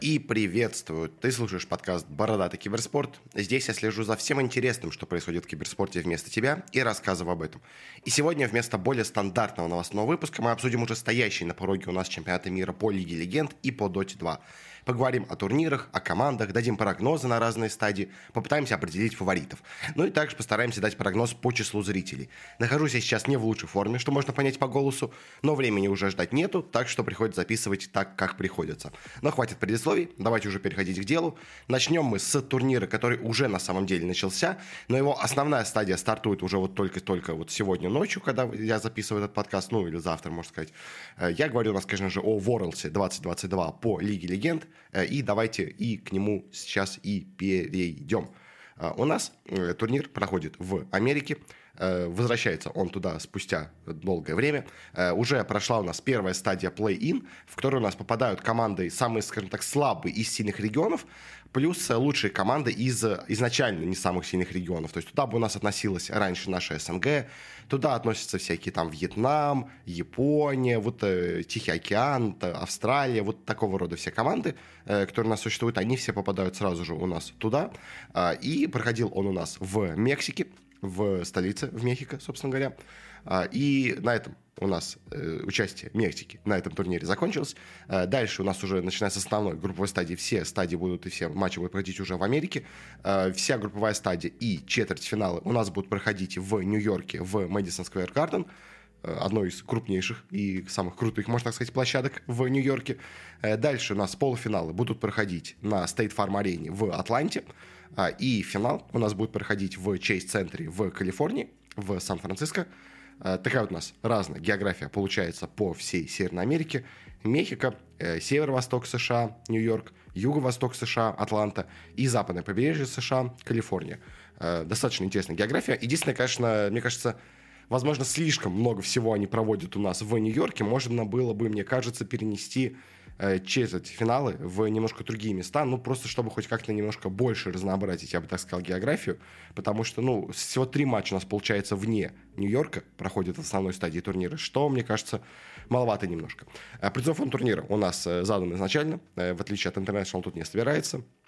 и приветствую. Ты слушаешь подкаст «Бородатый киберспорт». Здесь я слежу за всем интересным, что происходит в киберспорте вместо тебя, и рассказываю об этом. И сегодня вместо более стандартного новостного выпуска мы обсудим уже стоящий на пороге у нас чемпионаты мира по Лиге Легенд и по Доте 2. Поговорим о турнирах, о командах, дадим прогнозы на разные стадии, попытаемся определить фаворитов. Ну и также постараемся дать прогноз по числу зрителей. Нахожусь я сейчас не в лучшей форме, что можно понять по голосу, но времени уже ждать нету, так что приходится записывать так, как приходится. Но хватит предисловий, давайте уже переходить к делу. Начнем мы с турнира, который уже на самом деле начался, но его основная стадия стартует уже вот только-только вот сегодня ночью, когда я записываю этот подкаст, ну или завтра, можно сказать. Э, я говорю у нас, конечно же, о Worlds 2022 по Лиге Легенд. Э, и давайте и к нему сейчас и перейдем. Э, у нас турнир проходит в Америке. Возвращается он туда спустя долгое время. Уже прошла у нас первая стадия play-in, в которую у нас попадают команды самые, скажем так, слабые из сильных регионов плюс лучшие команды из изначально не самых сильных регионов. То есть туда бы у нас относилась раньше наша СНГ, туда относятся всякие там Вьетнам, Япония, вот э, Тихий океан, Австралия, вот такого рода все команды, э, которые у нас существуют, они все попадают сразу же у нас туда. Э, и проходил он у нас в Мексике, в столице, в Мехико, собственно говоря. А, и на этом у нас э, участие Мексики на этом турнире закончилось. Э, дальше у нас уже, начиная с основной групповой стадии, все стадии будут и все матчи будут проходить уже в Америке. Э, вся групповая стадия и четвертьфиналы у нас будут проходить в Нью-Йорке, в Мэдисон Сквер Гарден одной из крупнейших и самых крутых, можно так сказать, площадок в Нью-Йорке. Дальше у нас полуфиналы будут проходить на State Farm арене в Атланте. И финал у нас будет проходить в Чейз-центре в Калифорнии, в Сан-Франциско. Э, такая вот у нас разная география получается по всей Северной Америке. Мехико, э, северо-восток США, Нью-Йорк, юго-восток США, Атланта и западное побережье США, Калифорния. Э, достаточно интересная география. Единственное, конечно, мне кажется, возможно, слишком много всего они проводят у нас в Нью-Йорке. Можно было бы, мне кажется, перенести Э, через эти финалы в немножко другие места, ну, просто чтобы хоть как-то немножко больше разнообразить, я бы так сказал, географию, потому что, ну, всего три матча у нас, получается, вне Нью-Йорка проходит в основной стадии турнира, что, мне кажется, маловато немножко. Э, призов фонд турнира у нас э, задан изначально, в отличие от International тут не собирается, Э,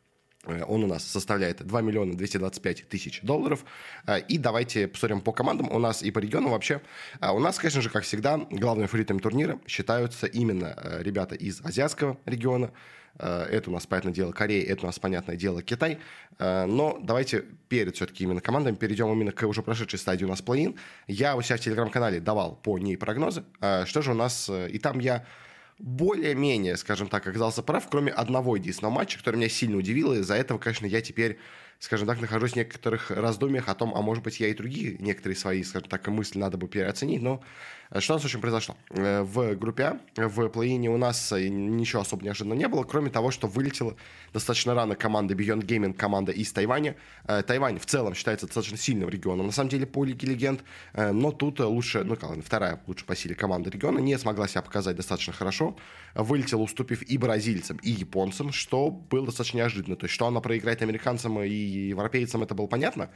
он у нас составляет 2 миллиона 225 тысяч долларов. Э, и давайте посмотрим по командам. У нас и по региону вообще. Э, у нас, конечно же, как всегда, главными фаворитами турнира считаются именно ребята из азиатского региона. Это у нас, понятное дело, Корея, это у нас, понятное дело, Китай. Но давайте перед все-таки именно командами перейдем именно к уже прошедшей стадии у нас плей-ин. Я у себя в телеграм-канале давал по ней прогнозы. Что же у нас... И там я более-менее, скажем так, оказался прав, кроме одного единственного матча, который меня сильно удивил, и из-за этого, конечно, я теперь скажем так, нахожусь в некоторых раздумьях о том, а может быть, я и другие некоторые свои, скажем так, мысли надо бы переоценить, но что у нас общем произошло? Э, в группе А, в плей у нас э, ничего особо неожиданного не было, кроме того, что вылетела достаточно рано команда Beyond Gaming, команда из Тайваня. Тайвань в целом считается достаточно сильным регионом, на самом деле, по Лиге Легенд, но тут лучше, ну, вторая лучше по силе команда региона не смогла себя показать достаточно хорошо, вылетела, уступив и бразильцам, и японцам, что было достаточно неожиданно, то есть, что она проиграет американцам и европейцам это было понятно,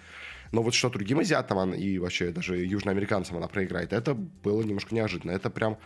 но вот что другим азиатам и вообще даже южноамериканцам она проиграет, это было немножко неожиданно. Это прям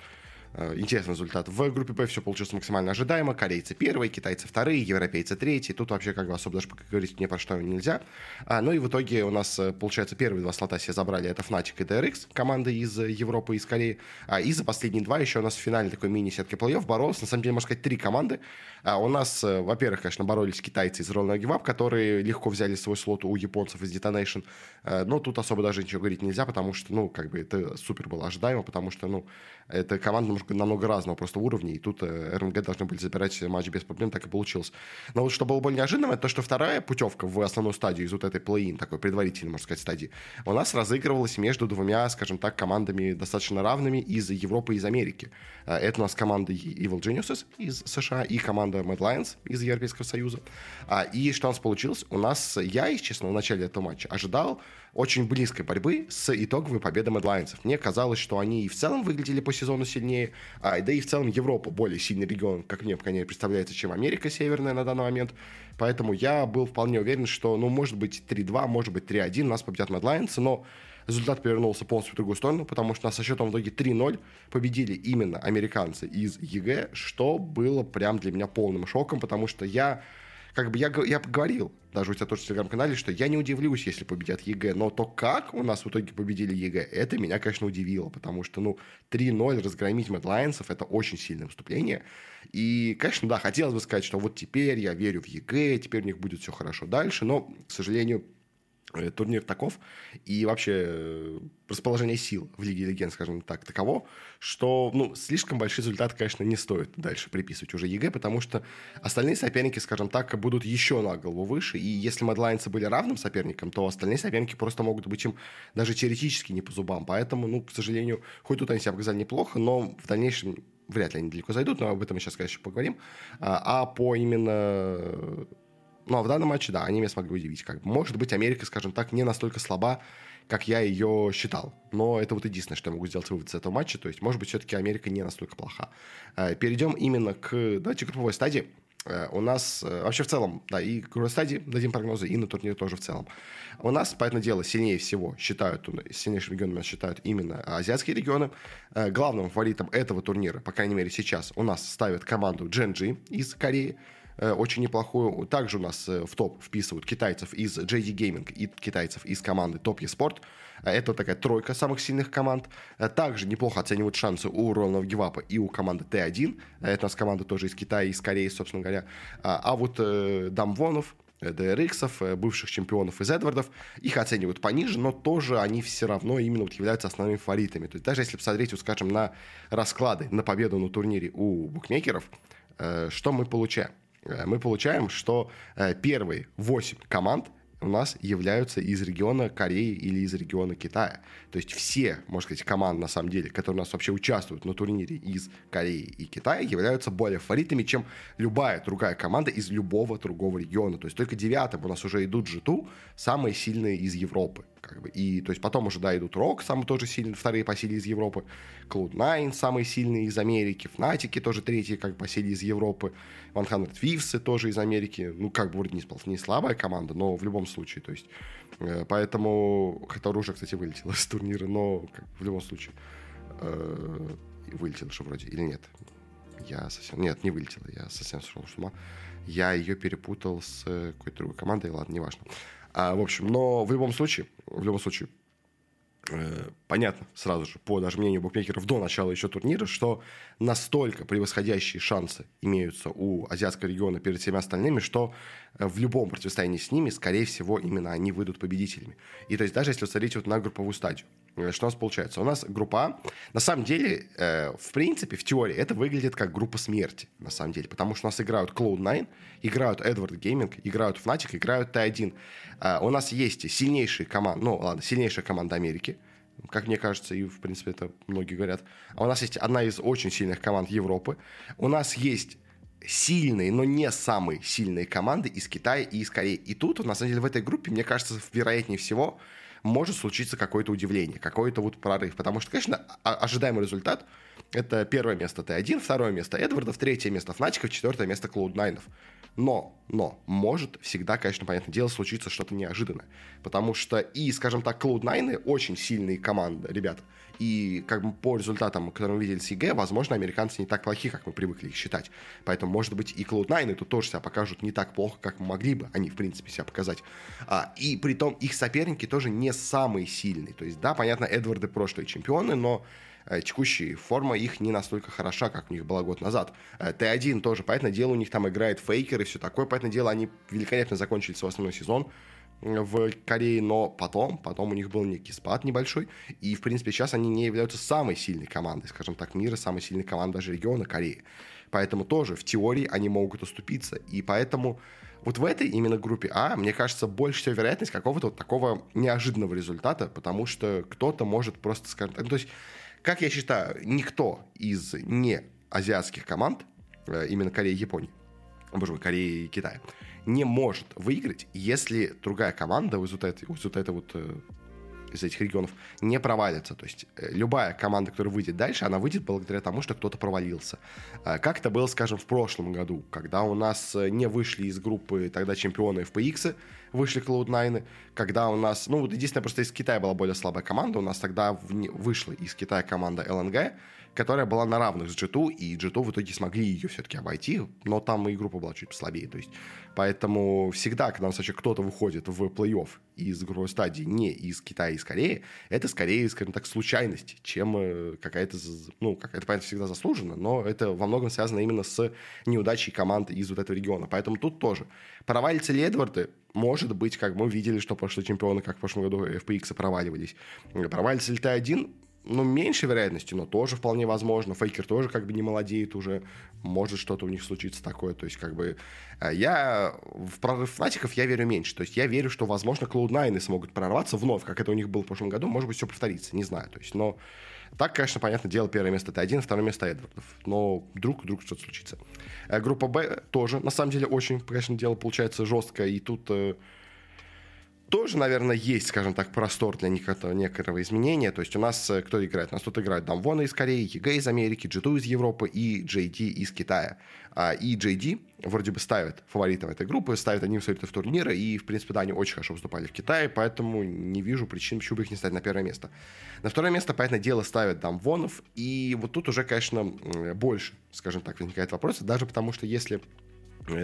интересный результат. В группе Б все получилось максимально ожидаемо. Корейцы первые, китайцы вторые, европейцы третьи. Тут вообще как бы особо даже говорить ни про что нельзя. А, ну и в итоге у нас, э, получается, первые два слота себе забрали. Это Fnatic и DRX, команды из Европы и из Кореи. А, и за последние два еще у нас в финале такой мини-сетки плей-офф боролся. На самом деле, можно сказать, три команды. А, у нас, э, во-первых, конечно, боролись китайцы из Roll Give Up, которые легко взяли свой слот у японцев из Detonation. А, но тут особо даже ничего говорить нельзя, потому что, ну, как бы это супер было ожидаемо, потому что, ну, это команда немножко намного разного просто уровня, и тут э, РМГ должны были забирать матч без проблем, так и получилось. Но вот что было более неожиданным, это то, что вторая путевка в основную стадию из вот этой плей-ин, такой предварительной, можно сказать, стадии, у нас разыгрывалась между двумя, скажем так, командами достаточно равными из Европы и из Америки. Э, это у нас команда Evil Geniuses из США и команда Mad Lions из Европейского Союза. А, и что у нас получилось? У нас, я, если честно, в начале этого матча ожидал очень близкой борьбы с итоговой победой Lions. Мне казалось, что они и в целом выглядели по сезону сильнее, а, да и в целом Европа более сильный регион, как мне, конечно, представляется, чем Америка Северная на данный момент. Поэтому я был вполне уверен, что, ну, может быть, 3-2, может быть, 3-1, нас победят Lions, но результат перевернулся полностью в другую сторону, потому что нас со счетом в итоге 3-0 победили именно американцы из EG, что было прям для меня полным шоком, потому что я как бы я, я говорил, даже у тебя тоже в телеграм-канале, что я не удивлюсь, если победят EG, но то, как у нас в итоге победили EG, это меня, конечно, удивило, потому что, ну, 3-0 разгромить MAD Lions ов – это очень сильное выступление. И, конечно, да, хотелось бы сказать, что вот теперь я верю в EG, теперь у них будет все хорошо дальше, но, к сожалению, турнир таков, и вообще э, расположение сил в Лиге Легенд, скажем так, таково, что ну, слишком большие результаты, конечно, не стоит дальше приписывать уже EG, потому что остальные соперники, скажем так, будут еще на голову выше, и если Мадлайнцы были равным соперником, то остальные соперники просто могут быть им даже теоретически не по зубам, поэтому, ну, к сожалению, хоть тут они себя показали неплохо, но в дальнейшем вряд ли они далеко зайдут, но об этом мы сейчас, конечно, поговорим. А, а по именно ну, а в данном матче, да, они меня смогли удивить. Как Может быть, Америка, скажем так, не настолько слаба, как я ее считал. Но это вот единственное, что я могу сделать вывод с этого матча. То есть, может быть, все-таки Америка не настолько плоха. Э, перейдем именно к, давайте, групповой стадии. Э, у нас э, вообще в целом, да, и групповой стадии дадим прогнозы, и на турнире тоже в целом. У нас, понятное дело, сильнее всего считают, сильнейшим регионом нас считают именно азиатские регионы. Главным фаворитом этого турнира, по крайней мере сейчас, у нас ставят команду Дженджи из Кореи. Э, очень неплохую. Также у нас э, в топ вписывают китайцев из JD Gaming и китайцев из команды Top eSport. Э, это такая тройка самых сильных команд. Также неплохо оценивают шансы у Рональда Гивапа и у команды Т1. Это у нас команда тоже из Китая, из Кореи, собственно говоря. А вот Дамвонов, DRX, бывших чемпионов из Эдвардов, их оценивают пониже, но тоже они все равно именно вот являются основными фаворитами. То есть даже если посмотреть, вот, скажем, на расклады на победу на турнире у букмекеров, что мы получаем? Э, мы получаем, что э, первые 8 команд у нас являются из региона Кореи или из региона Китая. То есть все, можно сказать, команды, на самом деле, которые у нас вообще участвуют на турнире из Кореи и Китая, являются более фаворитами, чем любая другая команда из любого другого региона. То есть только девятым у нас уже идут G2, самые сильные из Европы. Как бы. И то есть потом уже, да, идут Рок, самые тоже сильные, вторые по силе из Европы, Cloud9, самые сильные из Америки, Fnatic тоже третьи как по силе из Европы, 100 Thieves тоже из Америки, ну, как бы вроде не, не слабая команда, но в любом случае, то есть, э, поэтому, хотя уже, кстати, вылетела с турнира, но как, в любом случае, э, вылетела же вроде, или нет? Я совсем, нет, не вылетела, я совсем сошел с ума. Я ее перепутал с какой-то другой командой, ладно, неважно. А, в общем, но в любом случае, в любом случае, э, понятно сразу же, по даже мнению букмекеров до начала еще турнира, что настолько превосходящие шансы имеются у азиатского региона перед всеми остальными, что э, в любом противостоянии с ними, скорее всего, именно они выйдут победителями. И то есть даже если смотреть вот на групповую стадию, что у нас получается? У нас группа на самом деле, э, в принципе, в теории, это выглядит как группа смерти, на самом деле, потому что у нас играют Cloud9, играют Edward Gaming, играют Fnatic, играют T1. Э, у нас есть сильнейшие команды, ну ладно, сильнейшая команда Америки, как мне кажется, и, в принципе, это многие говорят. А у нас есть одна из очень сильных команд Европы. У нас есть сильные, но не самые сильные команды из Китая и из Кореи. И тут, на самом деле, в этой группе, мне кажется, вероятнее всего, может случиться какое-то удивление, какой-то вот прорыв. Потому что, конечно, ожидаемый результат — это первое место T1, второе место EDward ов, третье место Fnatic ов, четвертое место Cloud9 ов. Но, но, может всегда, конечно, понятное дело, случиться что-то неожиданное. Потому что и, скажем так, Cloud9 очень сильные команды, ребята. И как бы по результатам, которые мы видели с EG, возможно, американцы не так плохи, как мы привыкли их считать. Поэтому, может быть, и Cloud9 тут тоже себя покажут не так плохо, как могли бы они, в принципе, себя показать. А, и при том их соперники тоже не самые сильные. То есть, да, понятно, EDward ы прошлые чемпионы, но Э, текущая форма их не настолько хороша, как у них было год назад. Э, T1 тоже, понятное дело, у них там играет Faker и все такое, понятное дело, они великолепно закончили свой основной сезон э, в Корее, но потом, потом у них был некий спад небольшой, и, в принципе, сейчас они не являются самой сильной командой, скажем так, мира, самой сильной командой даже региона Кореи. Поэтому тоже в теории они могут уступиться, и поэтому вот в этой именно группе А, мне кажется, больше всего вероятность какого-то вот такого неожиданного результата, потому что кто-то может просто, так, ну, то есть как я считаю, никто из не азиатских команд, э, именно Кореи и Японии, боже мой, Кореи и Китая, не может выиграть, если другая команда вот, это, вот это вот э, из этих регионов не провалится. То есть э, любая команда, которая выйдет дальше, она выйдет благодаря тому, что кто-то провалился. Как это было, скажем, в прошлом году, когда у нас не вышли из группы тогда чемпионы FPX, вышли Cloud9, когда у нас, ну, вот единственное, просто из Китая была более слабая команда, у нас тогда вышла из Китая команда LNG, которая была на равных с G2, и G2 в итоге смогли ее все-таки обойти, но там и группа была чуть послабее. То есть, поэтому всегда, когда у нас вообще кто-то выходит в плей-офф из групповой стадии не из Китая, из Кореи, это скорее, скажем так, случайность, чем э, какая-то, ну, какая-то, понятно, всегда заслужена, но это во многом связано именно с неудачей команд из вот этого региона. Поэтому тут тоже. Провалится ли Эдварды? Может быть, как мы видели, что прошлые чемпионы, как в прошлом году FPX проваливались. Провалится ли Т1? Ну, меньшей вероятностью, но тоже вполне возможно. Фейкер тоже как бы не молодеет уже. Может что-то у них случится такое. То есть, как бы, э, я в прорыв Фнатиков я верю меньше. То есть, я верю, что, возможно, Cloud9 смогут прорваться вновь, как это у них было в прошлом году. Может быть, все повторится, не знаю. То есть, но так, конечно, понятно дело, первое место Т1, второе место Эдвардов. Но вдруг, вдруг что-то случится. Э, группа Б тоже, на самом деле, очень, конечно, дело получается жесткое. И тут э, тоже, наверное, есть, скажем так, простор для некоторого, изменения. То есть у нас э, кто играет? У нас тут играют DAMWON а из Кореи, EG из Америки, G2 из Европы и JD из Китая. А, и JD вроде бы ставит фаворитом этой группы, ставит одним из фаворитов турнира, и, в принципе, да, они очень хорошо выступали в Китае, поэтому не вижу причин, почему бы их не ставить на первое место. На второе место, понятное дело, ставят DAMWON ов, и вот тут уже, конечно, больше, скажем так, возникает вопрос, даже потому что если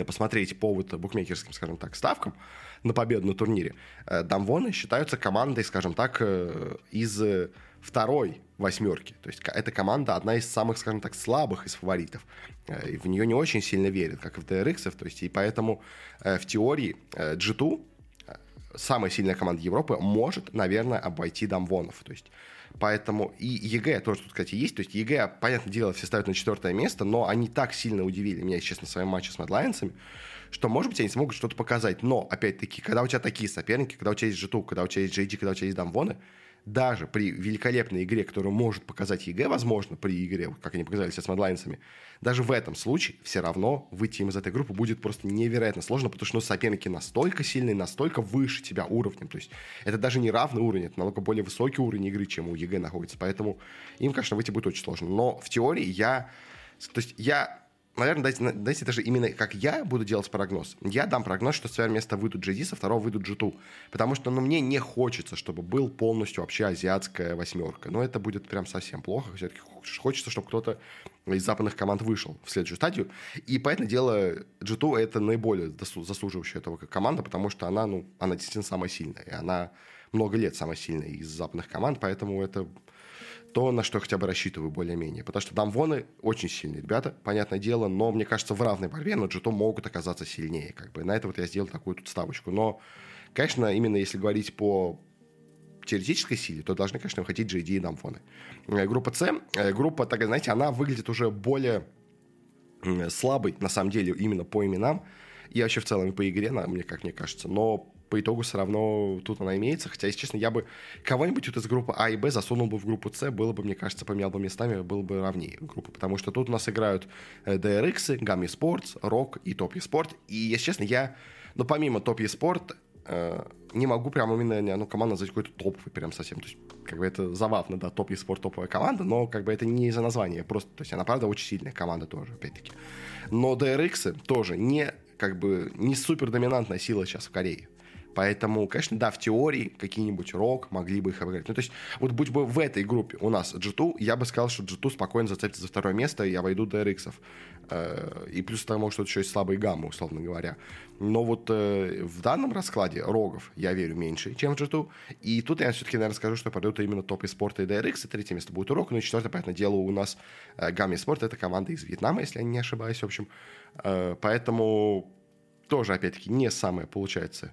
посмотреть по вот букмекерским, скажем так, ставкам, на победу на турнире. Э, DAMWON ы считаются командой, скажем так, э, из второй восьмерки. То есть эта команда одна из самых, скажем так, слабых из фаворитов. Э, и в нее не очень сильно верят, как и в DRX. То есть, и поэтому в теории G2 самая сильная команда Европы может, наверное, обойти DAMWON ов. То есть Поэтому и EG тоже тут, кстати, есть. То есть EG, понятное дело, все ставят на четвертое место, но они так сильно удивили меня, честно, своим матчем с MAD Lions ами, что, может быть, они смогут что-то показать. Но, опять-таки, когда у тебя такие соперники, когда у тебя есть G2, когда у тебя есть JD, когда у тебя есть DAMWON ы, даже при великолепной игре, которую может показать EG, возможно, при игре, как они показали сейчас с MAD Lions ами, даже в этом случае все равно выйти им из этой группы будет просто невероятно сложно, потому что ну, соперники настолько сильные, настолько выше тебя уровнем. То есть это даже не равный уровень, это намного более высокий уровень игры, чем у EG находится. Поэтому им, конечно, выйти будет очень сложно. Но в теории я... То есть я наверное, дайте, дайте даже именно как я буду делать прогноз. Я дам прогноз, что с первого места выйдут GD, со второго выйдут G2. Потому что ну, мне не хочется, чтобы был полностью вообще азиатская восьмерка. Но это будет прям совсем плохо. Все-таки хочется, чтобы кто-то из западных команд вышел в следующую стадию. И, поэтому дело, G2 это наиболее заслуживающая этого команда, потому что она, ну, она действительно самая сильная. И она много лет самая сильная из западных команд, поэтому это то, на что хотя бы рассчитываю более-менее. Потому что Дамвоны очень сильные ребята, понятное дело, но мне кажется, в равной борьбе но Джито могут оказаться сильнее. Как бы. На это вот я сделал такую тут ставочку. Но, конечно, именно если говорить по теоретической силе, то должны, конечно, выходить JD и Дамфоны. Э, группа С, э, группа, так знаете, она выглядит уже более слабой, на самом деле, именно по именам, и вообще в целом по игре, мне как мне кажется. Но по итогу все равно тут она имеется. Хотя, если честно, я бы кого-нибудь вот из группы А и Б засунул бы в группу С, было бы, мне кажется, поменял бы местами, было бы равнее группа. Потому что тут у нас играют DRX, Gummy Sports, Rock и Top Sport. И, если честно, я, ну, помимо Top Sport, э, не могу прям именно ну, команду назвать какой-то топовый прям совсем. То есть, как бы это забавно, да, топ спорт топовая команда, но как бы это не из-за названия, просто, то есть она, правда, очень сильная команда тоже, опять-таки. Но DRX тоже не, как бы, не супер доминантная сила сейчас в Корее. Поэтому, конечно, да, в теории какие-нибудь рок могли бы их обыграть. Ну, то есть, вот будь бы в этой группе у нас G2, я бы сказал, что G2 спокойно зацепится за второе место, и я войду до RX. Э, и плюс тому, что это еще есть слабые гаммы, условно говоря. Но вот э, в данном раскладе рогов я верю меньше, чем в G2. И тут я все-таки, наверное, скажу, что пройдут именно топ из спорта и DRX, и третье место будет урок. Ну и четвертое, понятное дело, у нас э, Гамми Спорт, это команда из Вьетнама, если я не ошибаюсь, в общем. Поэтому тоже, опять-таки, не самое, получается,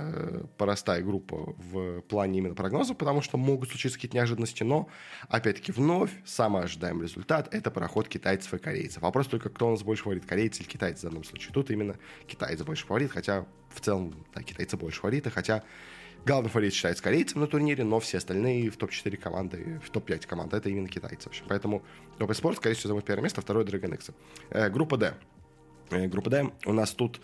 э, простая группа в плане именно прогноза, потому что могут случиться какие-то неожиданности, но, опять-таки, вновь самый ожидаемый результат – это проход китайцев и корейцев. Вопрос только, кто у нас больше фаворит, корейцы или китайцы в данном случае. Тут именно китайцы больше фаворит, хотя в целом да, китайцы больше фавориты, хотя главный фаворит считается корейцем на турнире, но все остальные в топ-4 команды, в топ-5 команд это именно китайцы. В общем. Поэтому топ спорт, скорее всего, займут первое место, второе Dragon X. Э, группа D. Э, группа D у нас тут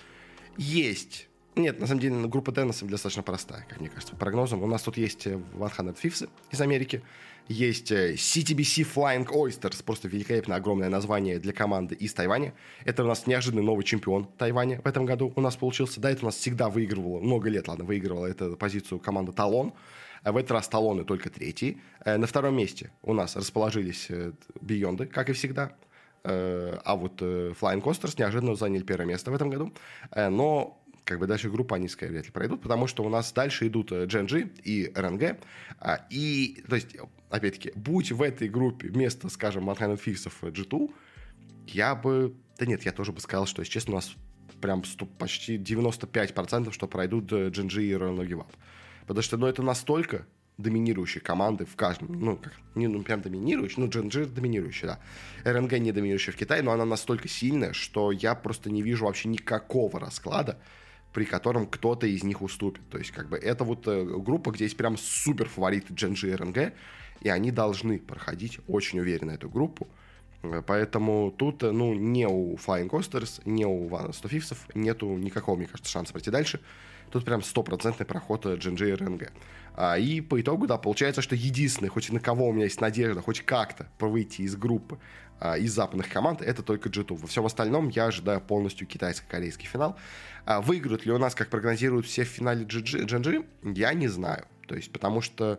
есть Нет, на самом деле группа на самом деле достаточно простая, как мне кажется, по прогнозам. У нас тут есть 100 Thieves из Америки, есть CTBC Flying Oysters, просто великолепное огромное название для команды из Тайваня. Это у нас неожиданный новый чемпион Тайваня в этом году у нас получился. Да, это у нас всегда выигрывала, много лет, ладно, выигрывала эту позицию команда Талон. А в этот раз талоны только третий. Э, на втором месте у нас расположились Бионды, как и всегда. Э, а вот Flying Coasters неожиданно заняли первое место в этом году. Э, но как бы дальше группа они, скорее, вряд ли пройдут, потому что у нас дальше идут GNG и РНГ. А, и, то есть, опять-таки, будь в этой группе вместо, скажем, Manhattan Фиксов G2, я бы... Да нет, я тоже бы сказал, что, если честно, у нас прям почти 95% что пройдут GNG и Royal No. Потому что, ну, это настолько доминирующие команды в каждом, ну, как, не ну, прям доминирующие, ну, GNG доминирующий, да. РНГ не доминирующая в Китае, но она настолько сильная, что я просто не вижу вообще никакого расклада, при котором кто-то из них уступит. То есть, как бы, это вот э, группа, где есть прям супер фавориты GNG и РНГ, и они должны проходить очень уверенно эту группу. Э, поэтому тут, э, ну, не у Flying Coasters, не у One Fifths нету никакого, мне кажется, шанса пройти дальше. Тут прям стопроцентный проход GNG и РНГ. А, и по итогу, да, получается, что единственный, хоть на кого у меня есть надежда, хоть как-то выйти из группы из западных команд, это только G2. Во всем остальном я ожидаю полностью китайско-корейский финал. А выиграют ли у нас, как прогнозируют все в финале GNG, я не знаю. То есть, потому что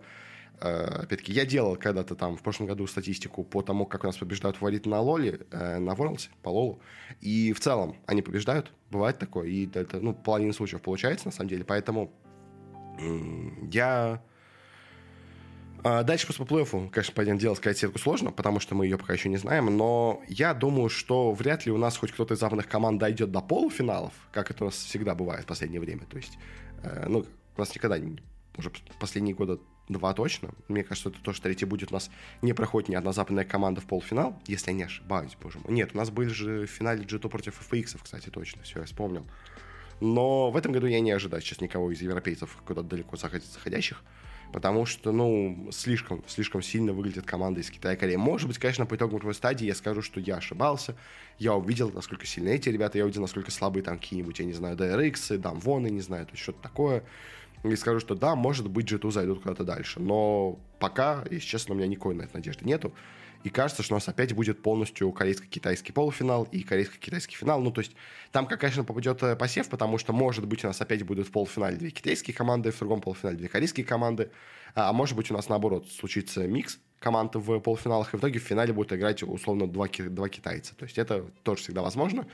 Э, опять-таки, я делал когда-то там в прошлом году статистику по тому, как у нас побеждают фавориты на Лоле, э, на Ворлсе, по Лолу. И в целом они побеждают, бывает такое. И это, ну, половина случаев получается, на самом деле. Поэтому я... А дальше просто по плей-оффу, конечно, пойдем делать сказать сетку сложно, потому что мы ее пока еще не знаем, но я думаю, что вряд ли у нас хоть кто-то из западных команд дойдет до полуфиналов, как это у нас всегда бывает в последнее время. То есть, э, ну, у нас никогда, уже последние года два точно. Мне кажется, это тоже третий будет. У нас не проходит ни одна западная команда в полуфинал, если я не ошибаюсь, боже мой. Нет, у нас были же в финале G2 против FX, кстати, точно, все, я вспомнил. Но в этом году я не ожидаю сейчас никого из европейцев куда-то далеко заходящих, потому что, ну, слишком, слишком сильно выглядит команда из Китая и Кореи. Может быть, конечно, по итогам групповой стадии я скажу, что я ошибался, я увидел, насколько сильны эти ребята, я увидел, насколько слабые там какие-нибудь, я не знаю, DRX, Дамвоны, не знаю, то что-то такое и скажу, что да, может быть, G2 зайдут куда-то дальше. Но пока, если честно, у меня никакой на это надежды нету. И кажется, что у нас опять будет полностью корейско-китайский полуфинал и корейско-китайский финал. Ну, то есть там, конечно, попадет э, посев, потому что, может быть, у нас опять будут в полуфинале две китайские команды, в другом полуфинале две корейские команды. А, а может быть, у нас, наоборот, случится микс команд в полуфиналах, и в итоге в финале будут играть, условно, два, два китайца. То есть это тоже всегда возможно.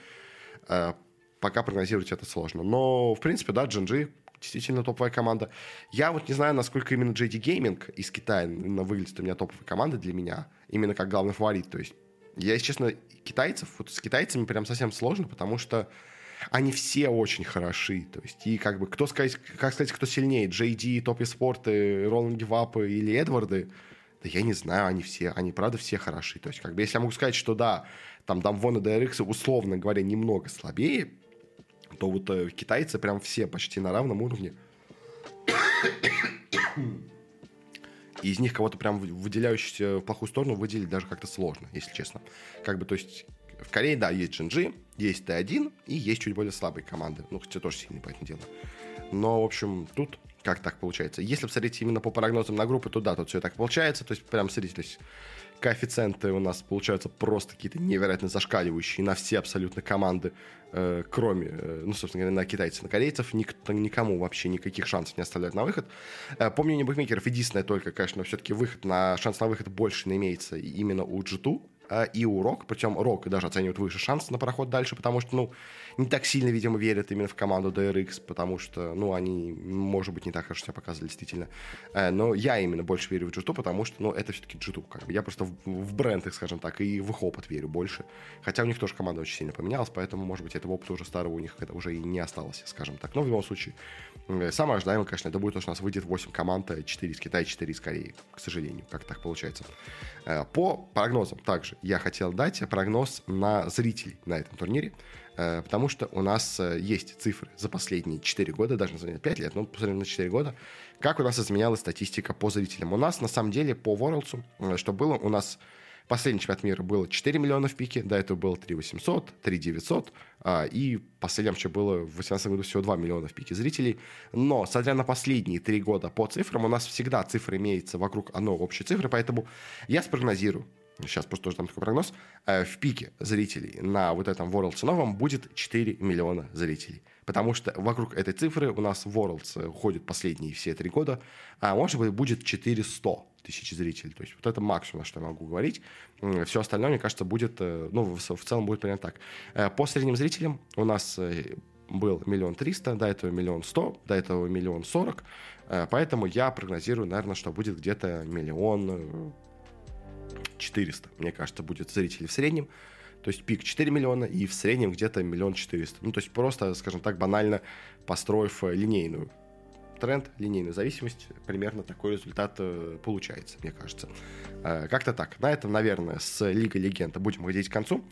Э, пока прогнозировать это сложно. Но, в принципе, да, GNG действительно топовая команда. Я вот не знаю, насколько именно JD Gaming из Китая выглядит у меня топовой командой для меня, именно как главный фаворит. То есть я, если честно, китайцев, вот с китайцами прям совсем сложно, потому что они все очень хороши. То есть, и как бы, кто сказать, как сказать, кто сильнее, JD, Топи Спорты, Роланд Гивапы или Эдварды, да я не знаю, они все, они правда все хороши. То есть, как бы, если я могу сказать, что да, там Дамвон и DRX, условно говоря, немного слабее, то вот э, китайцы прям все почти на равном уровне. И из них кого-то прям выделяющийся в плохую сторону выделить даже как-то сложно, если честно. Как бы, то есть, в Корее, да, есть GNG, есть Т1 и есть чуть более слабые команды. Ну, хотя тоже сильные, по этому делу. Но, в общем, тут как так получается. Если посмотреть именно по прогнозам на группы, то да, тут все так получается. То есть, прям, смотрите, то есть, коэффициенты у нас получаются просто какие-то невероятно зашкаливающие на все абсолютно команды, э, кроме, э, ну, собственно говоря, на китайцев, на корейцев, никто, никому вообще никаких шансов не оставляют на выход. Э, по мнению букмекеров, единственное только, конечно, все-таки выход на, шанс на выход больше имеется именно у G2, а, и у Рок, причем Рок даже оценивают выше шанс на проход дальше, потому что, ну, не так сильно, видимо, верят именно в команду DRX, потому что, ну, они, может быть, не так хорошо себя показывали, действительно. Э, но я именно больше верю в G2, потому что, ну, это все-таки G2, как бы. Я просто в, в бренд их, скажем так, и в их опыт верю больше. Хотя у них тоже команда очень сильно поменялась, поэтому, может быть, этого опыта уже старого у них это уже и не осталось, скажем так. Но в любом случае, э, самое ожидаемое, конечно, это будет то, что у нас выйдет 8 команд, 4 из Китая, 4 из Кореи, к сожалению, как так получается. Э, по прогнозам также я хотел дать прогноз на зрителей на этом турнире, э, потому что у нас э, есть цифры за последние 4 года, даже на 5 лет, но посмотрим на 4 года, как у нас изменялась статистика по зрителям. У нас, на самом деле, по Worlds, что было, у нас Последний чемпионат мира было 4 миллиона в пике, до этого было 3 800, 3 900, а, и последнем что было в 2018 году всего 2 миллиона в пике зрителей. Но, смотря на последние 3 года по цифрам, у нас всегда цифры имеются вокруг одной общей цифры, поэтому я спрогнозирую, сейчас просто тоже там такой прогноз, э, в пике зрителей на вот этом Worlds новом будет 4 миллиона зрителей. Потому что вокруг этой цифры у нас Worlds ходит последние все три года, а может быть будет 400 тысяч зрителей. То есть вот это максимум, что я могу говорить. Все остальное, мне кажется, будет, э, ну, в целом будет примерно так. Э, по средним зрителям у нас был миллион триста, до этого миллион сто, до этого миллион сорок. Поэтому я прогнозирую, наверное, что будет где-то миллион 400, мне кажется, будет зрителей в среднем. То есть пик 4 миллиона и в среднем где-то миллион четыреста. Ну, то есть просто, скажем так, банально построив э, линейную тренд, линейную зависимость, примерно такой результат э, получается, мне кажется. Э, как-то так. На этом, наверное, с Лигой Легенд будем выходить к концу.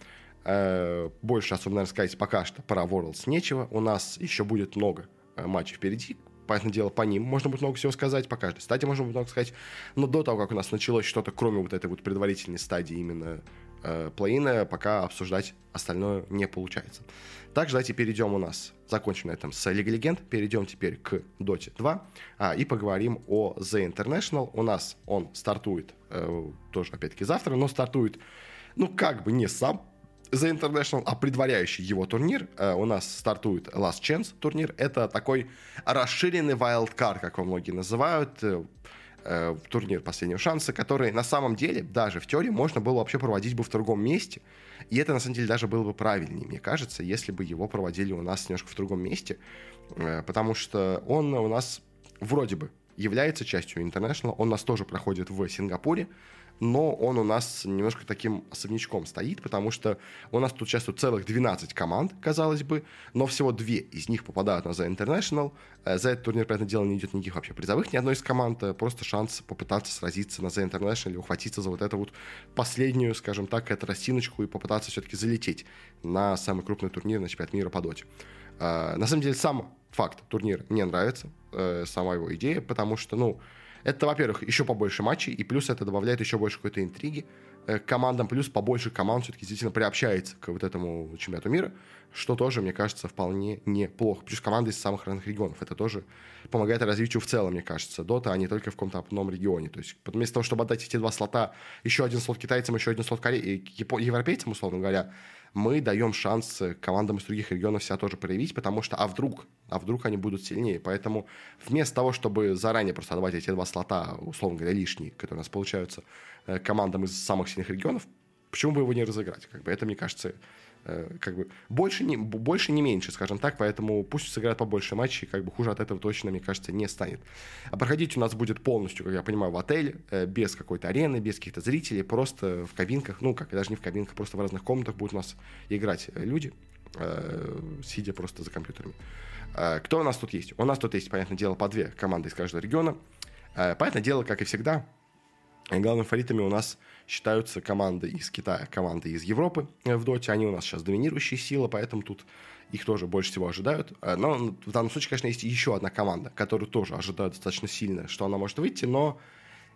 Больше особо, наверное, сказать пока что про Worlds нечего. У нас еще будет много матчей впереди понятное дело, по ним можно будет много всего сказать, по каждой стадии можно будет много сказать, но до того, как у нас началось что-то, кроме вот этой вот предварительной стадии именно э, плей пока обсуждать остальное не получается. Также давайте перейдем у нас, закончим на этом с Лигой Легенд, перейдем теперь к Dota 2 а, и поговорим о The International. У нас он стартует э, тоже, опять-таки, завтра, но стартует, ну, как бы не сам The International, а предваряющий его турнир, э, у нас стартует Last Chance турнир. Это такой расширенный wildcard, как его многие называют, э, э, турнир последнего шанса, который на самом деле, даже в теории, можно было вообще проводить бы в другом месте. И это, на самом деле, даже было бы правильнее, мне кажется, если бы его проводили у нас немножко в другом месте. Э, потому что он у нас вроде бы является частью International. Он у нас тоже проходит в Сингапуре но он у нас немножко таким особнячком стоит, потому что у нас тут участвует целых 12 команд, казалось бы, но всего две из них попадают на The International. Э, за этот турнир, понятное дело, не идет никаких вообще призовых ни одной из команд, э, просто шанс попытаться сразиться на The International или ухватиться за вот эту вот последнюю, скажем так, эту растиночку и попытаться все-таки залететь на самый крупный турнир на чемпионат мира по доте. Э, на самом деле, сам факт турнира мне нравится, сама его идея, потому что, ну, это, во-первых, еще побольше матчей, и плюс это добавляет еще больше какой-то интриги э, к командам, плюс побольше команд все-таки действительно приобщается к вот этому чемпионату мира, что тоже, мне кажется, вполне неплохо. Плюс команды из самых разных регионов. Это тоже помогает развитию в целом, мне кажется, Дота, а не только в каком-то одном регионе. То есть вместо того, чтобы отдать эти два слота, еще один слот китайцам, еще один слот коре... Э, европейцам, условно говоря, мы даем шанс командам из других регионов себя тоже проявить, потому что, а вдруг, а вдруг они будут сильнее. Поэтому вместо того, чтобы заранее просто отдавать эти два слота, условно говоря, лишние, которые у нас получаются э, командам из самых сильных регионов, почему бы его не разыграть? Как бы это, мне кажется, как бы больше не, больше не меньше, скажем так, поэтому пусть сыграют побольше матчей, как бы хуже от этого точно, мне кажется, не станет. А проходить у нас будет полностью, как я понимаю, в отеле, э, без какой-то арены, без каких-то зрителей, просто в кабинках, ну, как даже не в кабинках, просто в разных комнатах будут у нас играть люди, э, сидя просто за компьютерами. Кто у нас тут есть? У нас тут есть, понятное дело, по две команды из каждого региона. Понятное дело, как и всегда, главными фаворитами у нас считаются команды из Китая, команды из Европы в доте. Они у нас сейчас доминирующие силы, поэтому тут их тоже больше всего ожидают. Э, но в данном случае, конечно, есть еще одна команда, которую тоже ожидают достаточно сильно, что она может выйти, но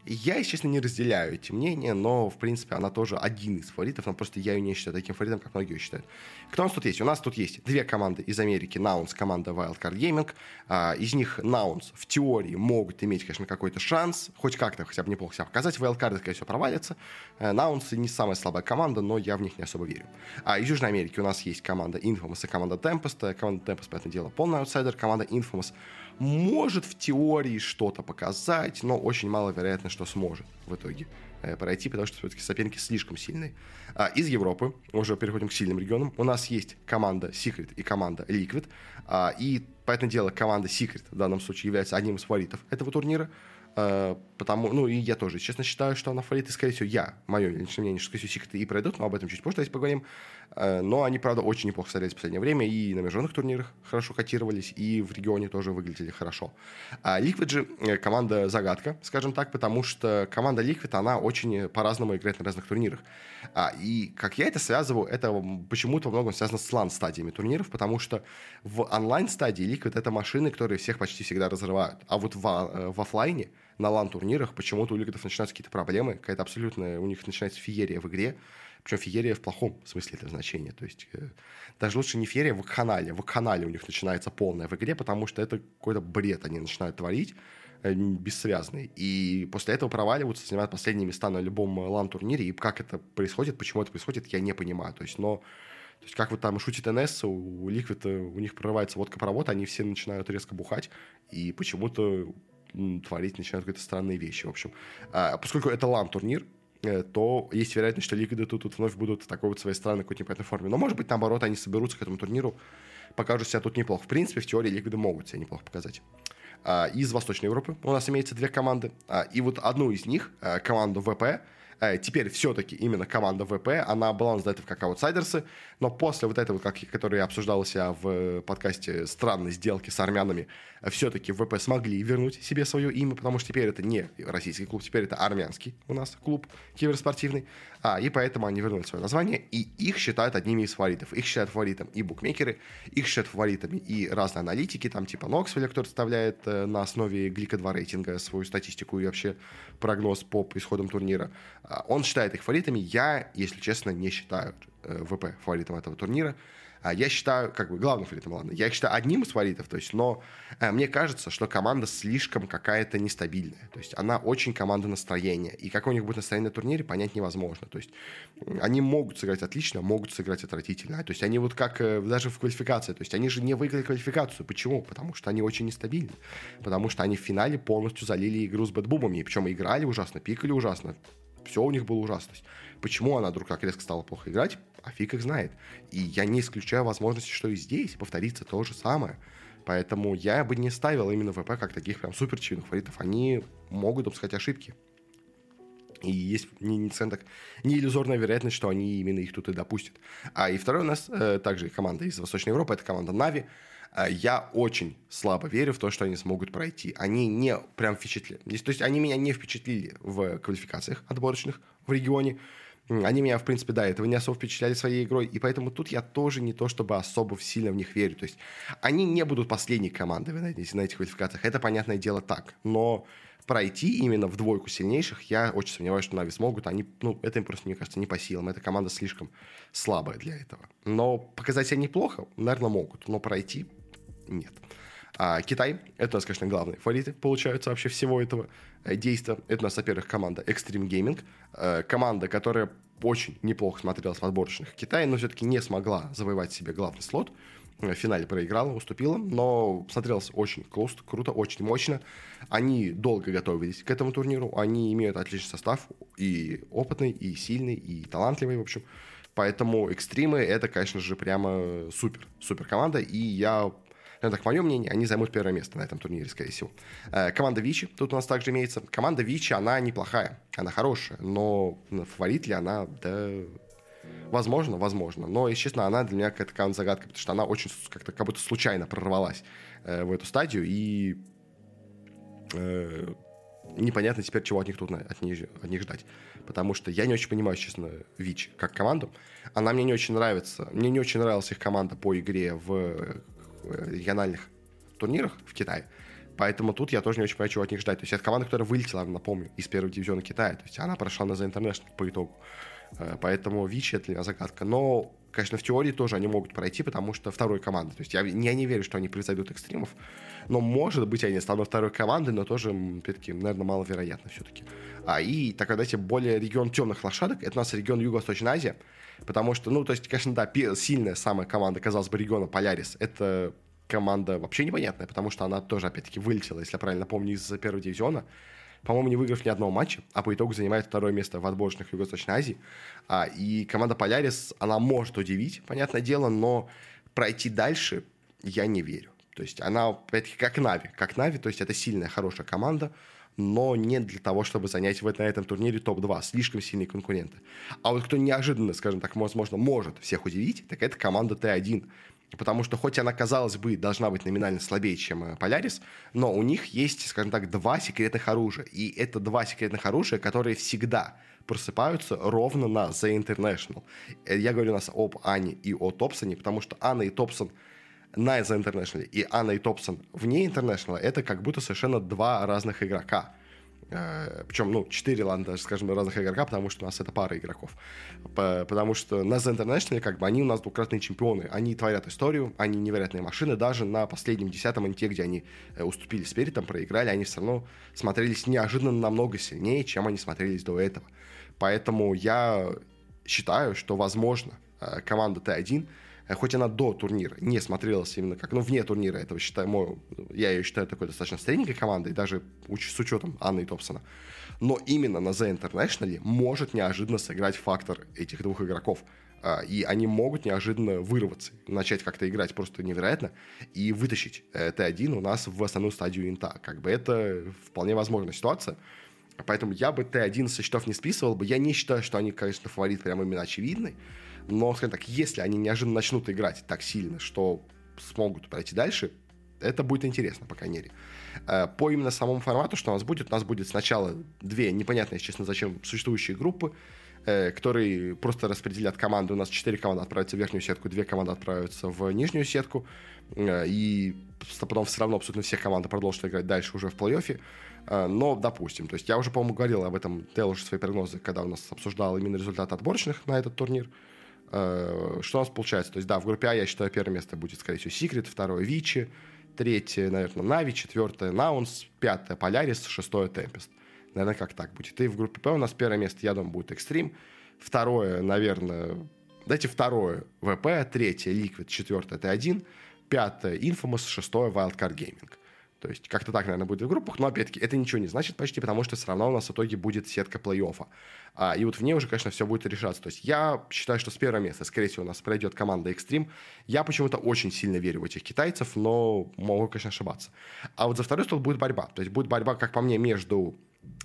я, если честно, не разделяю эти мнения, но, в принципе, она тоже один из фаворитов, но просто я ее не считаю таким фаворитом, как многие ее считают. Кто у нас тут есть? У нас тут есть две команды из Америки, Наунс, команда Wildcard Gaming. А, из них Наунс в теории могут иметь, конечно, какой-то шанс, хоть как-то хотя бы неплохо себя показать. Wildcard, скорее всего, провалится. Наунс не самая слабая команда, но я в них не особо верю. А из Южной Америки у нас есть команда Infamous и команда Tempest. Команда Tempest, понятное дело, полный аутсайдер. Команда Infamous может в теории что-то показать, но очень маловероятно, что сможет в итоге э, пройти, потому что все-таки соперники слишком сильные. А, из Европы, уже переходим к сильным регионам, у нас есть команда Secret и команда Liquid, а, и, поэтому дело, команда Secret в данном случае является одним из фаворитов этого турнира, а, потому, ну, и я тоже, честно, считаю, что она фаворит, и, скорее всего, я, мое личное мнение, что, скорее всего, Secret и пройдут, но об этом чуть позже давайте поговорим. Э, но они, правда, очень неплохо смотрелись в последнее время. И на международных турнирах хорошо котировались, и в регионе тоже выглядели хорошо. А Liquid же э, команда загадка, скажем так, потому что команда Liquid, она очень по-разному играет на разных турнирах. А, и как я это связываю, это почему-то во многом связано с лан-стадиями турниров, потому что в онлайн-стадии Liquid — это машины, которые всех почти всегда разрывают. А вот в, э, в офлайне на лан-турнирах почему-то у Ликвидов начинаются какие-то проблемы, какая-то абсолютно у них начинается феерия в игре, причем феерия в плохом смысле этого значения. То есть э, даже лучше не феерия, в канале. В канале у них начинается полная в игре, потому что это какой-то бред они начинают творить э, бессвязный. И после этого проваливаются, занимают последние места на любом лан-турнире. И как это происходит, почему это происходит, я не понимаю. То есть, но то есть, как вот там шутит НС, у Liquid, у них прорывается водка-провод, они все начинают резко бухать, и почему-то творить начинают какие-то странные вещи, в общем. А, поскольку это лан-турнир, Э, то есть вероятность, что ликвиды тут, тут вновь будут в такой вот своей странной какой-то непонятной форме. Но, может быть, наоборот, они соберутся к этому турниру, покажут себя тут неплохо. В принципе, в теории ликвиды могут себя неплохо показать. А, из Восточной Европы у нас имеется две команды. А, и вот одну из них, а, команду ВП, Э, теперь все-таки именно команда ВП, она была до этого как аутсайдерсы, но после вот этого, как, который обсуждался в подкасте «Странной сделки с армянами», все-таки ВП смогли вернуть себе свое имя, потому что теперь это не российский клуб, теперь это армянский у нас клуб киберспортивный, а, и поэтому они вернули свое название, и их считают одними из фаворитов. Их считают фаворитом и букмекеры, их считают фаворитами и разные аналитики, там типа Ноксвилля, который составляет э, на основе Глика 2 рейтинга свою статистику и вообще прогноз по исходам турнира. А, он считает их фаворитами. Я, если честно, не считаю э, ВП фаворитом этого турнира. А я считаю, как бы, главным фаворитом, ладно, я их считаю одним из фаворитов, то есть, но э, мне кажется, что команда слишком какая-то нестабильная, то есть, она очень команда настроения, и какое у них будет настроение на турнире, понять невозможно, то есть, они могут сыграть отлично, могут сыграть отвратительно, то есть, они вот как э, даже в квалификации, то есть, они же не выиграли квалификацию, почему? Потому что они очень нестабильны, потому что они в финале полностью залили игру с бэтбумами, причем играли ужасно, пикали ужасно, все у них было ужасно. Почему она вдруг так резко стала плохо играть, а фиг их знает. И я не исключаю возможности, что и здесь повторится то же самое. Поэтому я бы не ставил именно ВП как таких прям супер фаворитов. Они могут допускать ошибки. И есть не, не, так, не иллюзорная вероятность, что они именно их тут и допустят. А и второй у нас э, также команда из Восточной Европы, это команда Нави. Э, я очень слабо верю в то, что они смогут пройти. Они не прям впечатлили. То есть они меня не впечатлили в квалификациях отборочных в регионе. Они меня, в принципе, да, этого не особо впечатляли своей игрой, и поэтому тут я тоже не то, чтобы особо сильно в них верю. То есть они не будут последней командой на этих квалификациях, это, понятное дело, так. Но пройти именно в двойку сильнейших, я очень сомневаюсь, что Нави смогут. Они, ну, это им просто, мне кажется, не по силам. Эта команда слишком слабая для этого. Но показать себя неплохо, наверное, могут. Но пройти нет. А Китай, это у нас, конечно, главные фавориты, получаются вообще всего этого э, действия. Это у нас, во-первых, команда Extreme Gaming, э, команда, которая очень неплохо смотрелась в отборочных Китая, но все-таки не смогла завоевать себе главный слот. Э, в финале проиграла, уступила, но смотрелась очень круто, круто, очень мощно. Они долго готовились к этому турниру, они имеют отличный состав, и опытный, и сильный, и талантливый, в общем. Поэтому экстримы это, конечно же, прямо супер, супер команда, и я ну, так, мое мнение, они займут первое место на этом турнире, скорее всего. Э, команда Вичи тут у нас также имеется. Команда Вичи, она неплохая, она хорошая, но фаворит ли она, да, Возможно, возможно. Но, если честно, она для меня какая-то какая загадка, потому что она очень как-то как будто случайно прорвалась э, в эту стадию, и э, непонятно теперь, чего от них тут от них, от них ждать. Потому что я не очень понимаю, честно, Вич как команду. Она мне не очень нравится. Мне не очень нравилась их команда по игре в региональных турнирах в Китае. Поэтому тут я тоже не очень понимаю, чего от них ждать. То есть это команда, которая вылетела, напомню, из первого дивизиона Китая. То есть она прошла на The International по итогу. Э, поэтому Вичи это для меня загадка. Но, конечно, в теории тоже они могут пройти, потому что второй команда. То есть я, я не верю, что они превзойдут экстримов. Но, может быть, они станут второй командой, но тоже, опять-таки, наверное, маловероятно все-таки. А, и тогда давайте более регион темных лошадок. Это у нас регион Юго-Восточной Азии. Потому что, ну, то есть, конечно, да, сильная самая команда, казалось бы, региона Полярис. Это команда вообще непонятная, потому что она тоже, опять-таки, вылетела, если я правильно помню, из первого дивизиона. По-моему, не выиграв ни одного матча, а по итогу занимает второе место в отборочных Юго-Восточной Азии. А, и команда Полярис, она может удивить, понятное дело, но пройти дальше я не верю. То есть она, опять-таки, как Нави. Как Нави, то есть это сильная, хорошая команда, но не для того, чтобы занять вот на этом турнире топ-2. Слишком сильные конкуренты. А вот кто неожиданно, скажем так, возможно, может всех удивить, так это команда Т1. Потому что хоть она, казалось бы, должна быть номинально слабее, чем э, Полярис, но у них есть, скажем так, два секретных оружия. И это два секретных оружия, которые всегда просыпаются ровно на The International. Э, я говорю у нас об Ане и о Топсоне, потому что Анна и Топсон на The International и Анна и Топсон вне International это как будто совершенно два разных игрока. Э, Причем, ну, четыре, ладно, даже, скажем, разных игрока, потому что у нас это пара игроков. Потому что на The International, как бы, они у нас двукратные чемпионы. Они творят историю, они невероятные машины. Даже на последнем десятом те, где они э, уступили Спиритом, проиграли, они все равно смотрелись неожиданно намного сильнее, чем они смотрелись до этого. Поэтому я считаю, что, возможно, э, команда Т1 Э, хоть она до турнира не смотрелась именно как, ну, вне турнира этого, считаю, мой, я ее считаю такой достаточно средненькой командой, даже с учетом Анны и Топсона. Но именно на The International может неожиданно сыграть фактор этих двух игроков. А, и они могут неожиданно вырваться, начать как-то играть просто невероятно и вытащить э, Т1 у нас в основную стадию инта. Как бы это вполне возможная ситуация. Поэтому я бы Т1 со счетов не списывал бы. Я не считаю, что они, конечно, фаворит прям именно очевидный. Но, скажем так, если они неожиданно начнут играть так сильно, что смогут пройти дальше, это будет интересно, по крайней мере. Э, по именно самому формату, что у нас будет, у нас будет сначала две непонятные, честно, зачем существующие группы, э, которые просто распределят команды. У нас четыре команды отправятся в верхнюю сетку, две команды отправятся в нижнюю сетку. Э, и потом все равно абсолютно все команды продолжат играть дальше уже в плей-оффе. Но, допустим, то есть я уже, по-моему, говорил об этом, делал уже свои прогнозы, когда у нас обсуждал именно результат отборочных на этот турнир. Э, что у нас получается? То есть, да, в группе А, я считаю, первое место будет, скорее всего, Секрет, второе Vici, третье, наверное, Na'Vi, четвертое Nouns, пятое Polaris, шестое Tempest. Наверное, как так будет. И в группе Б у нас первое место, я думаю, будет Xtreme. Второе, наверное, дайте второе VP, третье Liquid, четвертое T1, пятое Infamous, шестое Wildcard Gaming. То есть как-то так, наверное, будет в группах, но опять-таки это ничего не значит почти, потому что все равно у нас в итоге будет сетка плей-оффа. А, и вот в ней уже, конечно, все будет решаться. То есть я считаю, что с первого места, скорее всего, у нас пройдет команда Extreme. Я почему-то очень сильно верю в этих китайцев, но могу, конечно, ошибаться. А вот за второй стол будет борьба. То есть будет борьба, как по мне, между,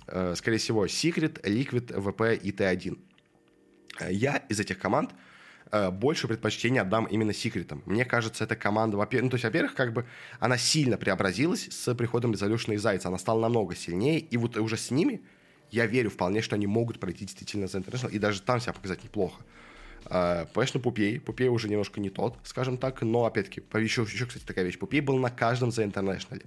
э, скорее всего, Secret, Liquid, VP и T1. Я из этих команд Э, больше предпочтения отдам именно секретам. Мне кажется, эта команда, во-первых, ну, то есть, во-первых, как бы она сильно преобразилась с приходом Resolution и Зайца. Она стала намного сильнее, и вот уже с ними я верю вполне, что они могут пройти действительно за International, и даже там себя показать неплохо. Конечно, Puppey. Puppey уже немножко не тот, скажем так, но, опять-таки, еще, еще, кстати, такая вещь. Puppey был на каждом за International.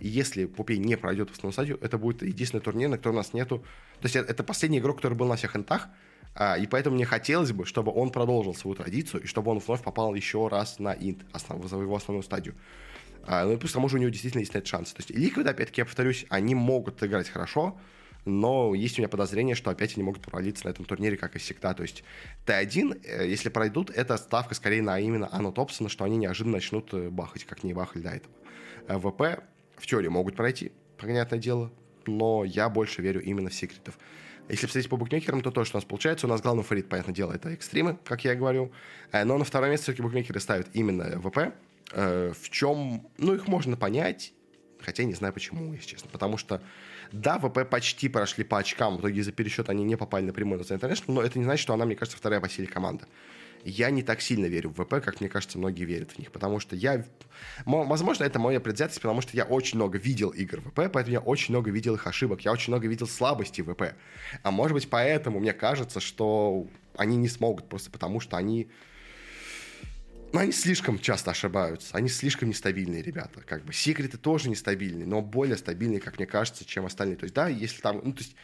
И если Puppey не пройдет в основную стадию, это будет единственный турнир, на котором у нас нету... То есть это последний игрок, который был на всех интах, и поэтому мне хотелось бы, чтобы он продолжил свою традицию, и чтобы он вновь попал еще раз на инт, основ, в его основную стадию. А, ну и плюс к тому же у него действительно есть этот шанс. То есть Liquid, опять-таки, я повторюсь, они могут играть хорошо, но есть у меня подозрение, что опять они могут провалиться на этом турнире, как и всегда. То есть Т1, э, если пройдут, это ставка скорее на именно Анну Топсона, что они неожиданно начнут э, бахать, как не бахали до этого. Э, ВП в теории могут пройти, понятное дело, но я больше верю именно в секретов. Если посмотреть по букмекерам, то то, что у нас получается, у нас главный фаворит, понятное дело, это экстримы, как я и говорил. Э, но на второе место все-таки букмекеры ставят именно ВП. Э, в чем, ну, их можно понять, хотя не знаю почему, если честно. Потому что, да, ВП почти прошли по очкам, в итоге из-за пересчета они не попали напрямую на International, но это не значит, что она, мне кажется, вторая по силе команда я не так сильно верю в ВП, как, мне кажется, многие верят в них, потому что я... Возможно, это моя предвзятость, потому что я очень много видел игр ВП, поэтому я очень много видел их ошибок, я очень много видел слабостей ВП. А может быть, поэтому мне кажется, что они не смогут, просто потому что они... Ну, они слишком часто ошибаются, они слишком нестабильные ребята. Как бы секреты тоже нестабильные, но более стабильные, как мне кажется, чем остальные. То есть, да, если там... Ну, то есть,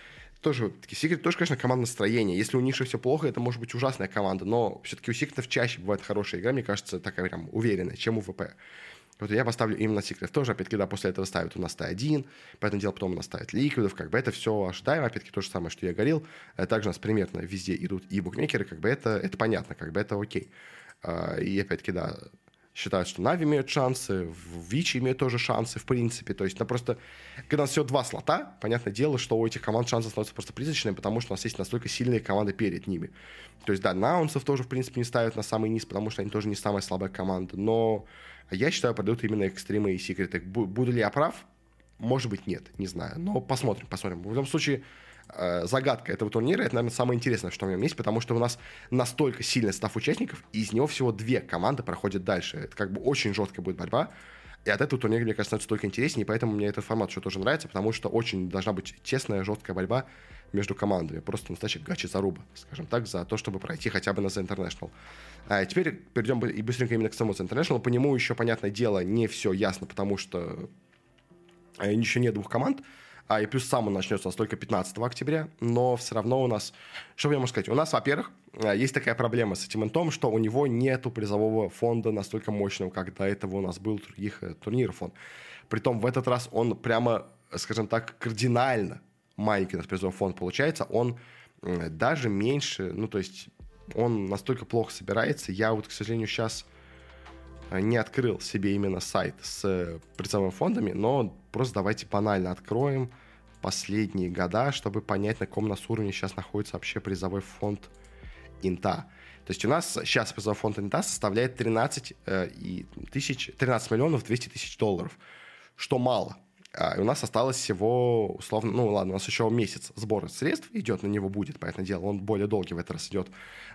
тоже, таки, Секрет тоже, конечно, команда настроения. Если у Ниши все плохо, это может быть ужасная команда, но все-таки у Секретов чаще бывает хорошая игра, мне кажется, такая прям уверенная, чем у ВП. Вот я поставлю именно Секрет. Тоже, опять-таки, да, после этого ставят у нас Т1, поэтому дело потом у нас ставят Ликвидов, как бы это все ожидаемо, опять-таки, то же самое, что я говорил. Э, также у нас примерно везде идут и букмекеры, как бы это, это понятно, как бы это окей. А, и опять-таки, да, считают, что Нави имеют шансы, Вичи имеют тоже шансы, в принципе. То есть, это просто, когда у нас всего два слота, понятное дело, что у этих команд шансы становятся просто призрачными, потому что у нас есть настолько сильные команды перед ними. То есть, да, Наунсов тоже, в принципе, не ставят на самый низ, потому что они тоже не самая слабая команда. Но я считаю, пройдут именно экстримы и секреты. Буду ли я прав? Может быть, нет, не знаю. Но посмотрим, посмотрим. В любом случае, загадка этого турнира, это, наверное, самое интересное, что в нем есть, потому что у нас настолько сильный состав участников, и из него всего две команды проходят дальше. Это как бы очень жесткая будет борьба. И от этого турнира, мне кажется, становится только интереснее, и поэтому мне этот формат еще тоже нравится, потому что очень должна быть честная, жесткая борьба между командами. Просто настоящий гачи заруба, скажем так, за то, чтобы пройти хотя бы на The International. А теперь перейдем и быстренько именно к самому The International. По нему еще, понятное дело, не все ясно, потому что э, еще нет двух команд. А и плюс сам он начнется у нас только 15 октября, но все равно у нас, что я могу сказать, у нас, во-первых, э, есть такая проблема с этим интом, что у него нету призового фонда настолько мощного, как до этого у нас был других э, турниров фонд. Притом в этот раз он прямо, скажем так, кардинально маленький наш призовой фонд получается, он даже меньше, ну, то есть он настолько плохо собирается. Я вот, к сожалению, сейчас э, не открыл себе именно сайт с призовыми фондами, но просто давайте банально откроем последние года, чтобы понять, на каком у нас уровне сейчас находится вообще призовой фонд Инта. То есть у нас сейчас призовой фонд Инта составляет 13, э, и тысяч, 13 миллионов 200 тысяч долларов, что мало. А, и у нас осталось всего, условно, ну ладно, у нас еще месяц сбора средств идет, на него будет, понятное дело, он более долгий в этот раз идет.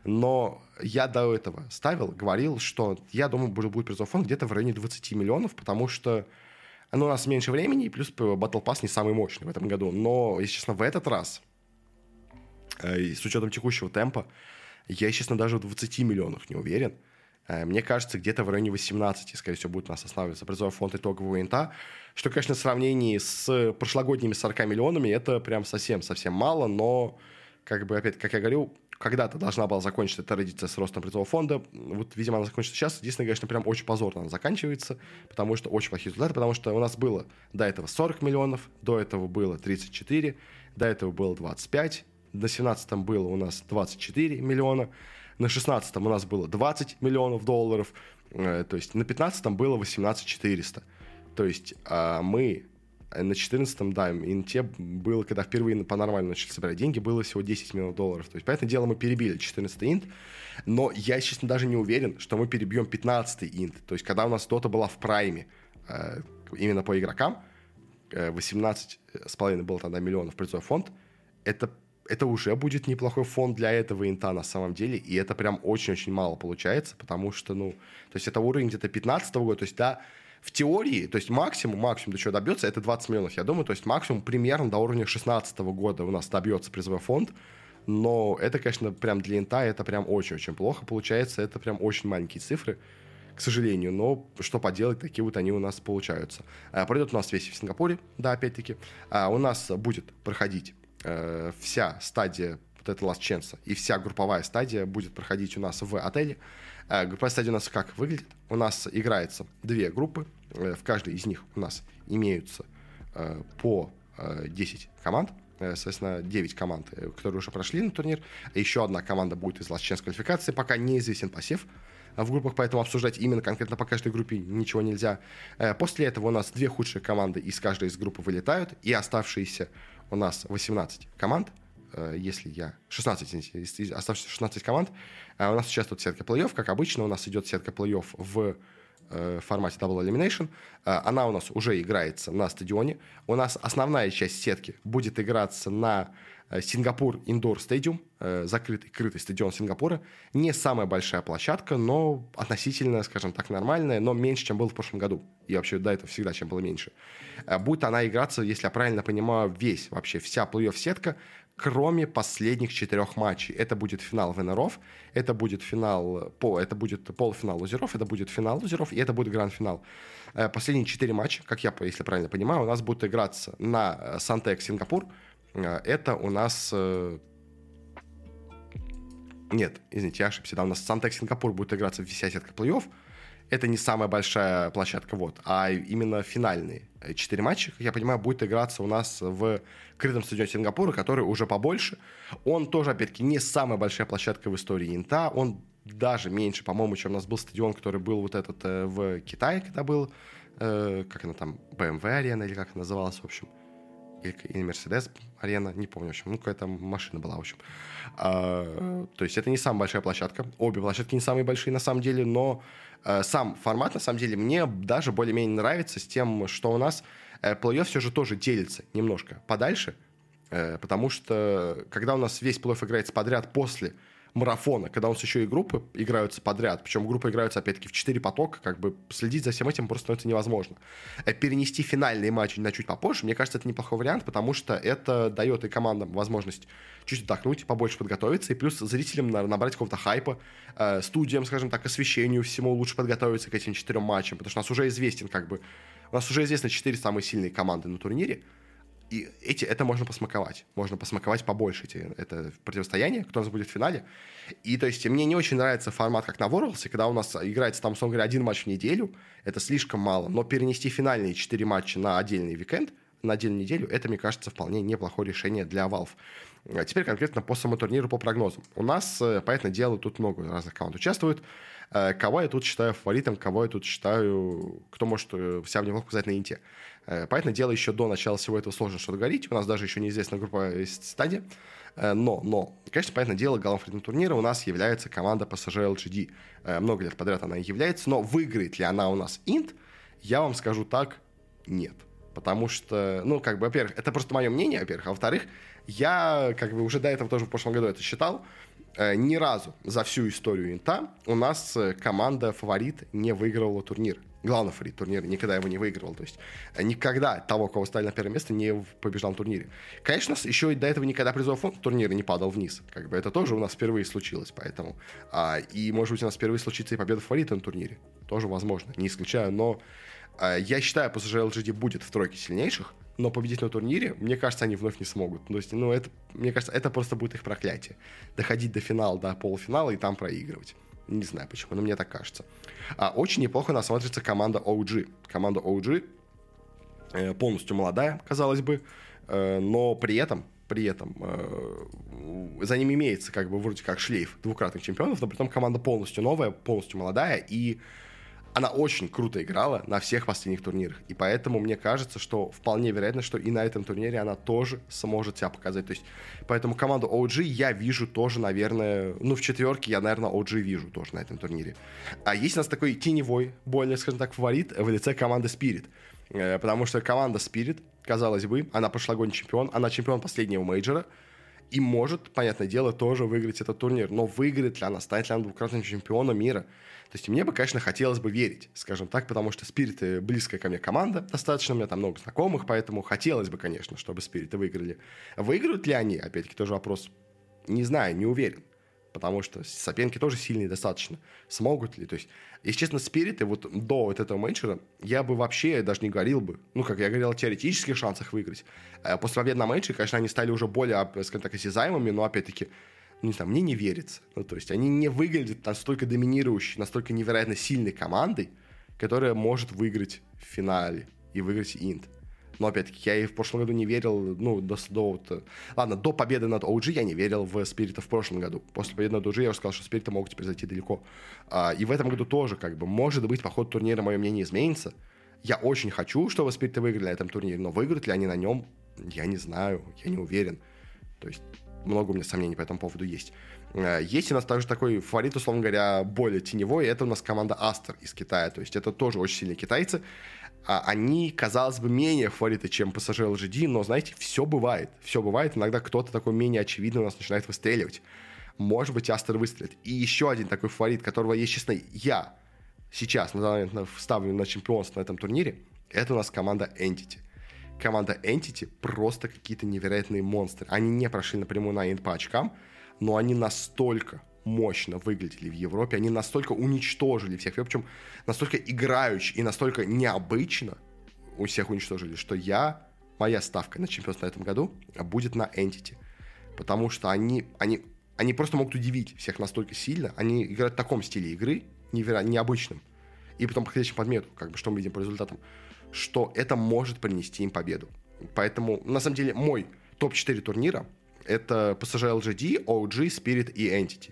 Но я до этого ставил, говорил, что я думаю, будет призов фонд где-то в районе 20 миллионов, потому что ну, у нас меньше времени, и плюс Battle Pass не самый мощный в этом году. Но, если честно, в этот раз, э, с учетом текущего темпа, я, честно, даже в 20 миллионах не уверен. Э, мне кажется, где-то в районе 18, скорее всего, будет у нас останавливаться призовой фонд итогового инта, что, конечно, в сравнении с прошлогодними 40 миллионами это прям совсем-совсем мало, но, как бы, опять, как я говорил, когда-то должна была закончиться эта традиция с ростом призового фонда. Вот, видимо, она закончится сейчас. Единственное, конечно, прям очень позорно она заканчивается, потому что очень плохие результаты, потому что у нас было до этого 40 миллионов, до этого было 34, до этого было 25, до 17 было у нас 24 миллиона, на 16 у нас было 20 миллионов долларов, э, то есть на 15 было 18 400. То есть а мы на 14-м, да, инте было, когда впервые по-нормальному начали собирать деньги, было всего 10 миллионов долларов. То есть, понятное дело, мы перебили 14-й инт, но я, честно, даже не уверен, что мы перебьем 15-й инт. То есть, когда у нас Дота была в прайме, э, именно по игрокам, э, 18,5 было тогда миллионов призовой фонд, это это уже будет неплохой фонд для этого инта на самом деле, и это прям очень-очень мало получается, потому что, ну, то есть это уровень где-то 15 года, то есть, да, в теории, то есть максимум, максимум до чего добьется, это 20 миллионов, я думаю, то есть максимум примерно до уровня 16 года у нас добьется призовой фонд, но это, конечно, прям для инта это прям очень-очень плохо получается, это прям очень маленькие цифры, к сожалению, но что поделать, такие вот они у нас получаются. А, пройдет у нас весь в Сингапуре, да, опять-таки. А, у нас будет проходить э, вся стадия вот эта Last Chance и вся групповая стадия будет проходить у нас в отеле. Э, групповая стадия у нас как выглядит? У нас играется две группы, э, в каждой из них у нас имеются э, по э, 10 команд, соответственно, 9 команд, которые уже прошли на турнир. Еще одна команда будет из Chance квалификации, пока неизвестен посев в группах, поэтому обсуждать именно конкретно по каждой группе ничего нельзя. После этого у нас две худшие команды из каждой из групп вылетают, и оставшиеся у нас 18 команд, если я... 16, извините, оставшиеся 16 команд. А у нас участвует сетка плей-офф. Как обычно, у нас идет сетка плей-офф в э, формате Double Elimination. Э, она у нас уже играется на стадионе. У нас основная часть сетки будет играться на Сингапур Индор Стадиум, закрытый, крытый стадион Сингапура. Не самая большая площадка, но относительно, скажем так, нормальная, но меньше, чем было в прошлом году. И вообще до этого всегда, чем было меньше. Будет она играться, если я правильно понимаю, весь, вообще вся плей-офф сетка, кроме последних четырех матчей. Это будет финал ВНРов, это будет финал, по, это будет полуфинал лузеров, это будет финал лузеров, и это будет гранд-финал. Последние четыре матча, как я, если правильно понимаю, у нас будут играться на Сантек Сингапур, а, это у нас... Э, нет, извините, я ошибся. Да, у нас Сантек Сингапур будет играться в сетка плей-офф. Это не самая большая площадка, вот, а именно финальные четыре матча, как я понимаю, будет играться у нас в крытом стадионе Сингапура, который уже побольше. Он тоже, опять-таки, не самая большая площадка в истории Инта. Он даже меньше, по-моему, чем у нас был стадион, который был вот этот э, в Китае, когда был, э, как она там, BMW арена или как она называлась, в общем или Мерседес арена, не помню, в общем, ну, какая-то машина была, в общем. А, то есть это не самая большая площадка, обе площадки не самые большие на самом деле, но а, сам формат, на самом деле, мне даже более-менее нравится с тем, что у нас э, плей-офф все же тоже делится немножко подальше, э, потому что когда у нас весь плей-офф играется подряд после марафона, когда у нас еще и группы играются подряд, причем группы играются, опять-таки, в 4 потока, как бы следить за всем этим просто становится невозможно. Э, перенести финальные матчи на чуть попозже, мне кажется, это неплохой вариант, потому что это дает и командам возможность чуть отдохнуть, побольше подготовиться, и плюс зрителям набрать какого-то хайпа, э, студиям, скажем так, освещению всему лучше подготовиться к этим четырем матчам, потому что у нас уже известен, как бы, у нас уже известны четыре самые сильные команды на турнире, и эти, это можно посмаковать. Можно посмаковать побольше эти, это противостояние, кто у нас будет в финале. И то есть мне не очень нравится формат, как на Worlds, когда у нас играется там, условно говоря, один матч в неделю, это слишком мало. Но перенести финальные четыре матча на отдельный уикенд, на отдельную неделю, это, мне кажется, вполне неплохое решение для Valve. А теперь конкретно по самому турниру, по прогнозам. У нас, э, понятное дело, тут много разных команд участвует. Э, кого я тут считаю фаворитом, кого я тут считаю, кто может э, себя в него показать на инте. Понятное дело, еще до начала всего этого сложно что-то говорить. У нас даже еще неизвестна группа стадия. Но, но, конечно, понятное дело, главным турнира у нас является команда PSG LGD. Много лет подряд она является, но выиграет ли она у нас инт, я вам скажу так, нет. Потому что, ну, как бы, во-первых, это просто мое мнение, во-первых, а во-вторых, я, как бы, уже до этого тоже в прошлом году это считал. Э, ни разу за всю историю Инта у нас э, команда фаворит не выигрывала турнир. Главный фаворит турнира никогда его не выигрывал. То есть э, никогда того, кого ставили на первое место, не побеждал в турнире. Конечно, еще и до этого никогда призовой фонд турнира не падал вниз. Как бы это тоже у нас впервые случилось, поэтому. А, и, может быть, у нас впервые случится и победа фаворита на турнире. Тоже возможно, не исключаю, но а, я считаю, PSG LGD будет в тройке сильнейших, но победить на турнире, мне кажется, они вновь не смогут. То есть, ну, это, мне кажется, это просто будет их проклятие. Доходить до финала, до полуфинала и там проигрывать. Не знаю почему, но мне так кажется. А, очень неплохо нас смотрится команда OG. Команда OG э, полностью молодая, казалось бы, э, но при этом при этом э, за ним имеется как бы вроде как шлейф двукратных чемпионов, но при этом команда полностью новая, полностью молодая, и она очень круто играла на всех последних турнирах. И поэтому мне кажется, что вполне вероятно, что и на этом турнире она тоже сможет себя показать. То есть, поэтому команду OG я вижу тоже, наверное, ну, в четверке я, наверное, OG вижу тоже на этом турнире. А есть у нас такой теневой, более, скажем так, фаворит в лице команды Spirit. Э, потому что команда Spirit, казалось бы, она прошлогодний чемпион, она чемпион последнего мейджора, и может, понятное дело, тоже выиграть этот турнир. Но выиграет ли она, станет ли она двукратным чемпионом мира? То есть мне бы, конечно, хотелось бы верить, скажем так, потому что Spirit ы близкая ко мне команда достаточно, у меня там много знакомых, поэтому хотелось бы, конечно, чтобы Spirit ы выиграли. Выиграют ли они? Опять-таки тоже вопрос. Не знаю, не уверен. Потому что соперники тоже сильные достаточно. Смогут ли? То есть, если честно, спириты вот до вот этого менеджера я бы вообще даже не говорил бы, ну, как я говорил о теоретических шансах выиграть. А после победы на менеджере, конечно, они стали уже более, скажем так, осязаемыми, но, опять-таки, не знаю, мне не верится. Ну, то есть они не выглядят настолько доминирующей, настолько невероятно сильной командой, которая может выиграть в финале и выиграть инт. Но, опять-таки, я и в прошлом году не верил, ну, до, до вот, ладно, до победы над OG я не верил в Спирита в прошлом году. После победы над OG я уже сказал, что Спириты могут теперь зайти далеко. А, и в этом году тоже, как бы, может быть, по ходу турнира мое мнение изменится. Я очень хочу, чтобы Спириты выиграли на этом турнире, но выиграют ли они на нем, я не знаю, я не уверен. То есть много у меня сомнений по этому поводу есть. Э, есть у нас также такой фаворит, условно говоря, более теневой, это у нас команда Астер из Китая, то есть это тоже очень сильные китайцы. А они, казалось бы, менее фавориты, чем PSG LGD, но, знаете, все бывает. Все бывает. Иногда кто-то такой менее очевидный у нас начинает выстреливать. Может быть, Астер выстрелит. И еще один такой фаворит, которого, если честно, я сейчас на данный момент ставлю на чемпионство на этом турнире, это у нас команда Entity команда Entity просто какие-то невероятные монстры. Они не прошли напрямую на End по очкам, но они настолько мощно выглядели в Европе, они настолько уничтожили всех, причем настолько играючи и настолько необычно у всех уничтожили, что я, моя ставка на чемпионство на этом году будет на Entity. Потому что они, они, они просто могут удивить всех настолько сильно, они играют в таком стиле игры, невероятно необычным, и потом подходящим подмету, как бы что мы видим по результатам что это может принести им победу. Поэтому, на самом деле, мой топ-4 турнира — это PSG LGD, OG, Spirit и Entity.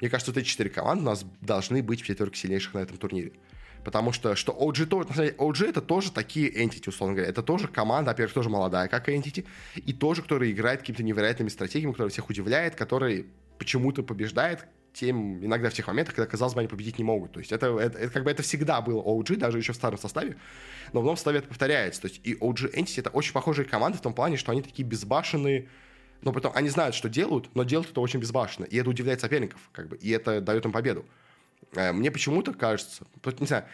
Мне кажется, вот эти четыре команды у нас должны быть в четверке сильнейших на этом турнире. Потому что, что OG тоже, на самом деле, OG это тоже такие Entity, условно говоря. Это тоже команда, во-первых, тоже молодая, как Entity, и тоже, которая играет какими-то невероятными стратегиями, которая всех удивляет, которая почему-то побеждает, тем, иногда в тех моментах, когда, казалось бы, они победить не могут. То есть это, это, это как бы это всегда было OG, даже еще в старом составе, но в новом составе это повторяется. То есть и OG Entity это очень похожие команды в том плане, что они такие безбашенные, но потом они знают, что делают, но делают это очень безбашенно. И это удивляет соперников, как бы, и это дает им победу. Э, мне почему-то кажется, не знаю,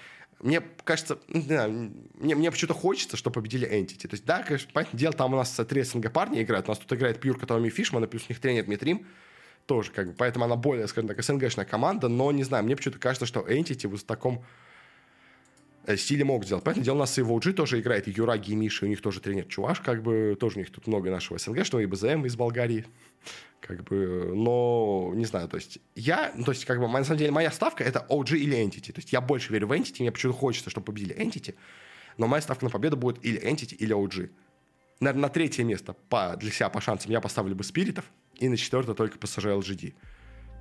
мне кажется, не знаю, мне, мне почему-то хочется, чтобы победили Entity. То есть, да, конечно, понятное дело, там у нас три СНГ парни играют, у нас тут играет Пьюр, которыми Фишман, и плюс у них тренер Дмитрим, тоже как бы, поэтому она более, скажем так, СНГшная команда, но, не знаю, мне почему-то кажется, что Entity вот в таком э, стиле могут сделать. Поэтому дело у нас и в OG тоже играет, и Юраги, и Миша, у них тоже тренер Чуваш, как бы, тоже у них тут много нашего СНГ, что и БЗМ из Болгарии, как бы, но, не знаю, то есть я, ну, то есть, как бы, на самом деле, моя ставка это OG или Entity, то есть я больше верю в Entity, мне почему-то хочется, чтобы победили Entity, но моя ставка на победу будет или Entity, или OG. Наверное, на третье место по, для себя по шансам я поставлю бы Спиритов, и на четвертое только PSG LGD.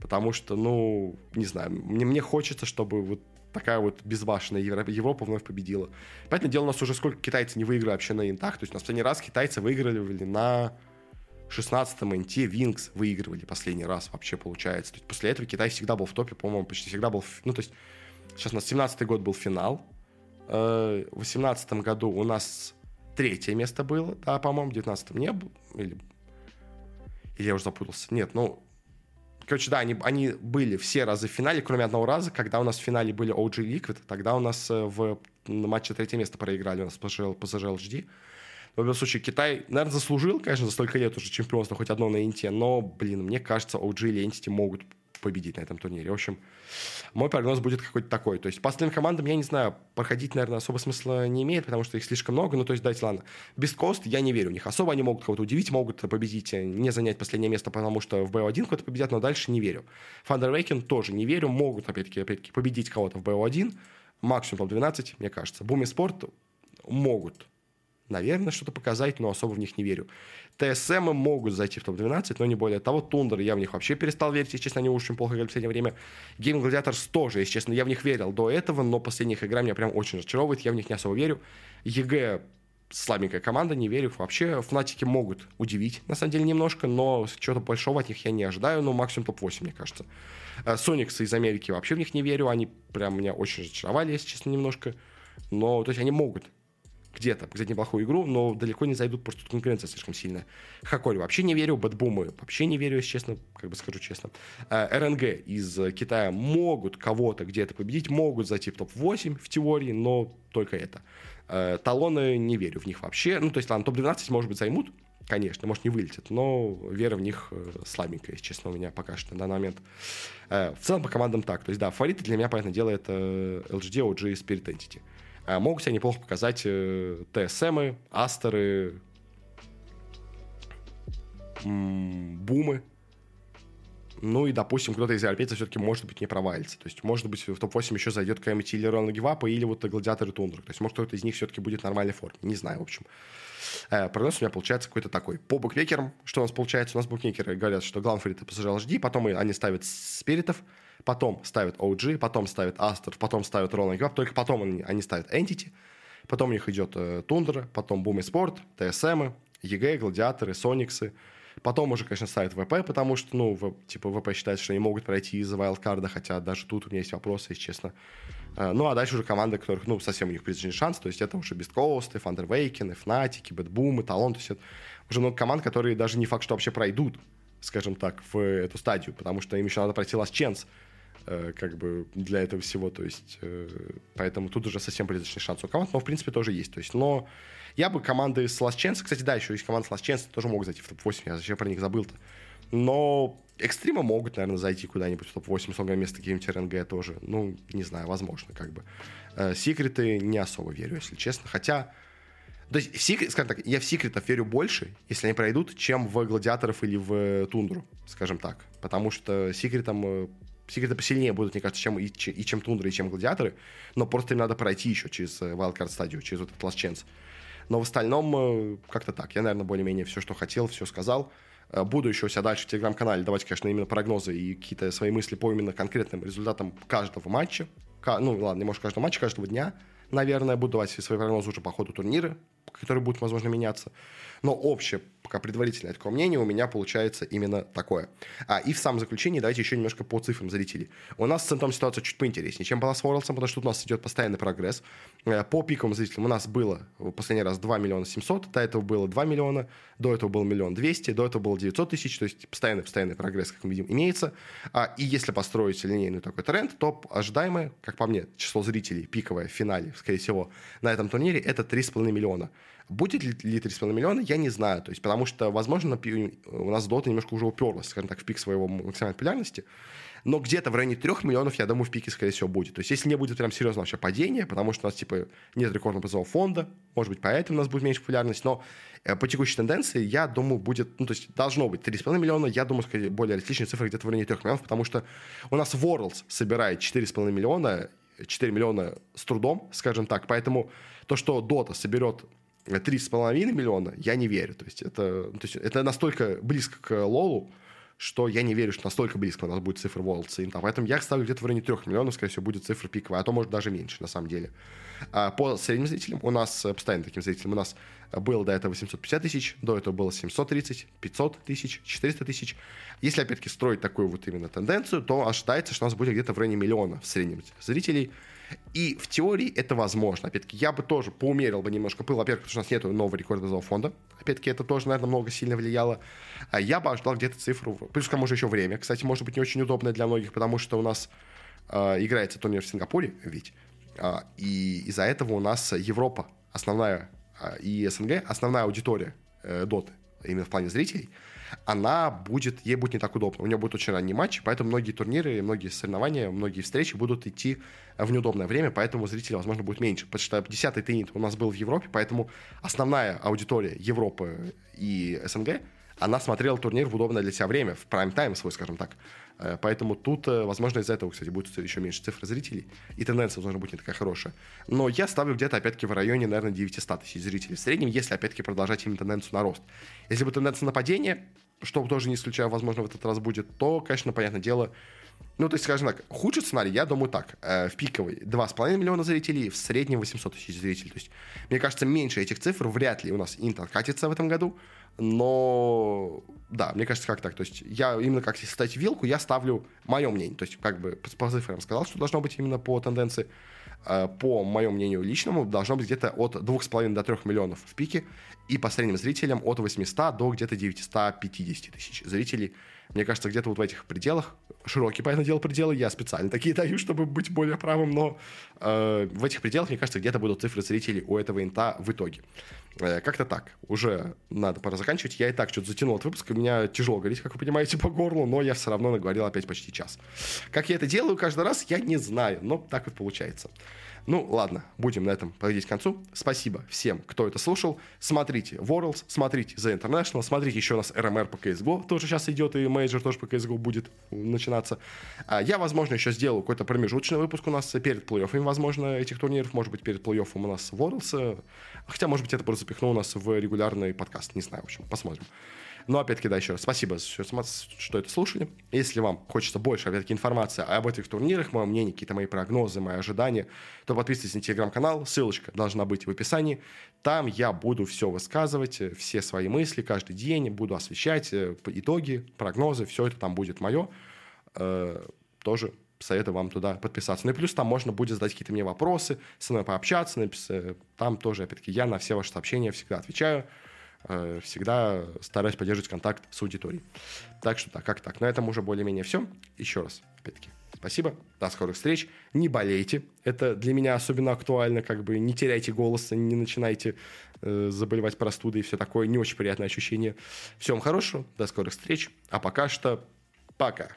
Потому что, ну, не знаю, мне, мне хочется, чтобы вот такая вот безбашенная Европа, Европа вновь победила. Поэтому дело у нас уже сколько китайцы не выиграли вообще на интах. То есть у последний раз китайцы выиграли на 16-м инте Винкс выигрывали последний раз вообще получается. То есть после этого Китай всегда был в топе, по-моему, почти всегда был... Ну, то есть сейчас у нас 17-й год был финал. Э, в 18 году у нас третье место было, да, по-моему, в 19 не было. Или или я уже запутался? Нет, ну... Короче, да, они, они были все разы в финале, кроме одного раза, когда у нас в финале были OG Liquid, тогда у нас э, в матче третье место проиграли у нас PSG, PSG LGD. В любом случае, Китай, наверное, заслужил, конечно, за столько лет уже чемпионство, хоть одно на Инте, но, блин, мне кажется, OG или Entity могут победить на этом турнире. В общем, мой прогноз будет какой-то такой. То есть по остальным командам, я не знаю, проходить, наверное, особо смысла не имеет, потому что их слишком много. Ну, то есть, дайте, ладно. Без кост я не верю в них. Особо они могут кого-то удивить, могут победить, э, не занять последнее место, потому что в BO1 кого-то победят, но дальше не верю. Thunder тоже не верю. Могут, опять-таки, опять-таки победить кого-то в BO1. Максимум топ-12, мне кажется. Boom Esports могут наверное, что-то показать, но особо в них не верю. TSM могут зайти в топ-12, но не более того. Thunder я в них вообще перестал верить, если честно, они очень плохо играли в последнее время. Gaimin Gladiators тоже, если честно, я в них верил до этого, но последняя их игра меня прям очень разочаровывает, я в них не особо верю. EG слабенькая команда, не верю вообще. Фнатики могут удивить, на самом деле, немножко, но чего-то большого от них я не ожидаю, но максимум топ-8, мне кажется. Сониксы из Америки вообще в них не верю, они прям меня очень разочаровали, если честно, немножко. Но, то есть, они могут где-то показать неплохую игру, но далеко не зайдут, просто тут конкуренция слишком сильная. Хакори вообще не верю, Бэтбумы вообще не верю, если честно, как бы скажу честно. Э, РНГ из Китая могут кого-то где-то победить, могут зайти в топ-8 в теории, но только это. Э, талоны не верю в них вообще. Ну, то есть, ладно, топ-12, может быть, займут, конечно, может, не вылетят, но вера в них э, слабенькая, если честно, у меня пока что на данный момент. В целом, по командам так. То есть, да, фавориты для меня, понятное дело, это LGD, OG и Spirit Entity. А могут себя неплохо показать э, ТСМы, Астеры, Бумы. Ну и, допустим, кто-то из европейцев все-таки, может быть, не провалится. То есть, может быть, в топ-8 еще зайдет какая-нибудь или Рона Гивапа, или вот Гладиаторы Тундра. То есть, может, кто-то из них все-таки будет в нормальной форме. Не знаю, в общем. Э, прогноз у меня получается какой-то такой. По букмекерам, что у нас получается? У нас букмекеры говорят, что фаворит это PSG LGD, потом они ставят спиритов, потом ставят OG, потом ставят Aster, потом ставят Royal Never, только потом они, они ставят Entity, потом у них идет э, потом Boom Esports, TSM, EG, Гладиаторы, Сониксы, Потом уже, конечно, ставят ВП, потому что, ну, в, типа, ВП считается, что они могут пройти из вайлдкарда, хотя даже тут у меня есть вопросы, если честно. Э, ну, а дальше уже команды, которых, ну, совсем у них призрачный шанс, то есть это уже Beastcoast, Thunder Awaken, Фнатики, BetBoom, Talon, то есть это уже много команд, которые даже не факт, что вообще пройдут, скажем так, в эту стадию, потому что им еще надо пройти Last Chance, как бы для этого всего, то есть, э, поэтому тут уже совсем призрачный шанс у команд, но в принципе тоже есть, то есть, но я бы команды с Ласченса, кстати, да, еще есть команда с Ласченса, тоже могут зайти в топ-8, я зачем про них забыл-то, но экстрима могут, наверное, зайти куда-нибудь в топ-8, условно место каким-нибудь РНГ тоже, ну, не знаю, возможно, как бы. Э, секреты не особо верю, если честно, хотя то есть, секрет, скажем так, я в секретов верю больше, если они пройдут, чем в гладиаторов или в тундру, скажем так. Потому что секретом секреты посильнее будут, мне кажется, чем, и, и чем Тундра, и чем Гладиаторы, но просто им надо пройти еще через э, Wildcard стадию, через вот этот Last Chance. Но в остальном э, как-то так. Я, наверное, более-менее все, что хотел, все сказал. Э, буду еще у себя дальше в Телеграм-канале давать, конечно, именно прогнозы и какие-то свои мысли по именно конкретным результатам каждого матча. Ну, ладно, не может каждого матча, каждого дня. Наверное, буду давать свои прогнозы уже по ходу турнира, которые будут, возможно, меняться. Но общее пока предварительное такое мнение, у меня получается именно такое. А, и в самом заключении давайте еще немножко по цифрам зрителей. У нас с центром ситуация чуть поинтереснее, чем была с Worlds, потому что у нас идет постоянный прогресс. Э, по пиковым зрителям у нас было в последний раз 2 миллиона 700, до этого было 2 миллиона, до этого был миллион 200, до этого было 900 тысяч, то есть постоянный-постоянный прогресс, как мы видим, имеется. А, и если построить линейный такой тренд, то ожидаемое, как по мне, число зрителей пиковое в финале, скорее всего, на этом турнире это 3,5 миллиона. Будет ли, ли 3,5 миллиона, я не знаю. То есть, потому что, возможно, у нас Dota немножко уже уперлась, скажем так, в пик своего максимальной популярности. Но где-то в районе 3 миллионов, я думаю, в пике, скорее всего, будет. То есть, если не будет прям серьезного вообще падения, потому что у нас, типа, нет рекордного призового фонда, может быть, поэтому у нас будет меньше популярность, но э, по текущей тенденции, я думаю, будет, ну, то есть, должно быть 3,5 миллиона, я думаю, скорее, более реалистичная цифра где-то в районе 3 миллионов, потому что у нас Worlds собирает 4,5 миллиона, 4 миллиона с трудом, скажем так, поэтому то, что Dota соберет 3,5 миллиона, я не верю. То есть это, то есть это настолько близко к Лолу, что я не верю, что настолько близко у нас будет цифра Worlds. И, поэтому я ставлю где-то в районе 3 миллионов, скорее всего, будет цифра пиковая, а то, может, даже меньше, на самом деле. А по средним зрителям у нас, э, постоянно таким зрителям, у нас было до этого 750 тысяч, до этого было 730, 500 тысяч, 400 тысяч. Если, опять-таки, строить такую вот именно тенденцию, то ожидается, что у нас будет где-то в районе миллиона в среднем зрителей – и в теории это возможно. Опять-таки, я бы тоже поумерил бы немножко пыл, во-первых, потому что у нас нет нового рекорда фонда. Опять-таки, это тоже, наверное, много сильно влияло. А я бы ожидал где-то цифру, плюс к тому же еще время. Кстати, может быть, не очень удобное для многих, потому что у нас э, играется турнир в Сингапуре, ведь. Э, и из-за этого у нас Европа основная э, и СНГ, основная аудитория э, доты, именно в плане зрителей – она будет, ей будет не так удобно. У нее будет очень ранний матч, поэтому многие турниры, многие соревнования, многие встречи будут идти в неудобное время, поэтому зрителей, возможно, будет меньше. Потому что 10-й теннит у нас был в Европе, поэтому основная аудитория Европы и СНГ, она смотрела турнир в удобное для себя время, в прайм-тайм свой, скажем так. Э, поэтому тут, э, возможно, из-за этого, кстати, будет еще меньше цифр зрителей, и тенденция должна быть не такая хорошая. Но я ставлю где-то, опять-таки, в районе, наверное, 900 тысяч зрителей в среднем, если, опять-таки, продолжать именно тенденцию на рост. Если будет тенденция на падение, что тоже не исключаю, возможно, в этот раз будет, то, конечно, понятное дело, ну, то есть, скажем так, худший сценарий, я думаю так, э, в пиковый 2,5 миллиона зрителей, в среднем 800 тысяч зрителей. То есть, мне кажется, меньше этих цифр вряд ли у нас Инт откатится в этом году, но да, мне кажется, как так. То есть я именно как ставить вилку, я ставлю мое мнение. То есть как бы по цифрам сказал, что должно быть именно по тенденции. Э, по моему мнению личному, должно быть где-то от 2,5 до 3 миллионов в пике. И по средним зрителям от 800 до где-то 950 тысяч зрителей мне кажется, где-то вот в этих пределах, широкие, понятное дело, пределы, я специально такие даю, чтобы быть более правым, но э, в этих пределах, мне кажется, где-то будут цифры зрителей у этого инта в итоге. Э, как-то так. Уже надо пора заканчивать. Я и так что-то затянул от выпуска. Меня тяжело говорить, как вы понимаете, по горлу, но я все равно наговорил опять почти час. Как я это делаю каждый раз, я не знаю, но так вот получается. Ну, ладно, будем на этом подходить к концу. Спасибо всем, кто это слушал. Смотрите Worlds, смотрите The International, смотрите еще у нас RMR по CSGO, тоже сейчас идет, и мейджор тоже по CSGO будет начинаться. А я, возможно, еще сделаю какой-то промежуточный выпуск у нас перед плей-оффами, возможно, этих турниров. Может быть, перед плей-оффом у нас Worlds. Хотя, может быть, это просто запихну у нас в регулярный подкаст. Не знаю, в общем, посмотрим. Но, опять-таки, да, еще раз спасибо, что это слушали. Если вам хочется больше, опять-таки, информации об этих турнирах, мое мнение, какие-то мои прогнозы, мои ожидания, то подписывайтесь на телеграм-канал, ссылочка должна быть в описании. Там я буду все высказывать, э, все свои мысли каждый день, буду освещать э, итоги, прогнозы, все это там будет мое. Э, тоже советую вам туда подписаться. Ну и плюс там можно будет задать какие-то мне вопросы, со мной пообщаться. Написать. Там тоже, опять-таки, я на все ваши сообщения всегда отвечаю. Э, всегда стараюсь поддерживать контакт с аудиторией. Так что так, как так. На этом уже более-менее все. Еще раз, опять-таки, спасибо. До скорых встреч. Не болейте. Это для меня особенно актуально. Как бы не теряйте голос, не начинайте э, заболевать простудой и все такое. Не очень приятное ощущение. Всем хорошего. До скорых встреч. А пока что пока.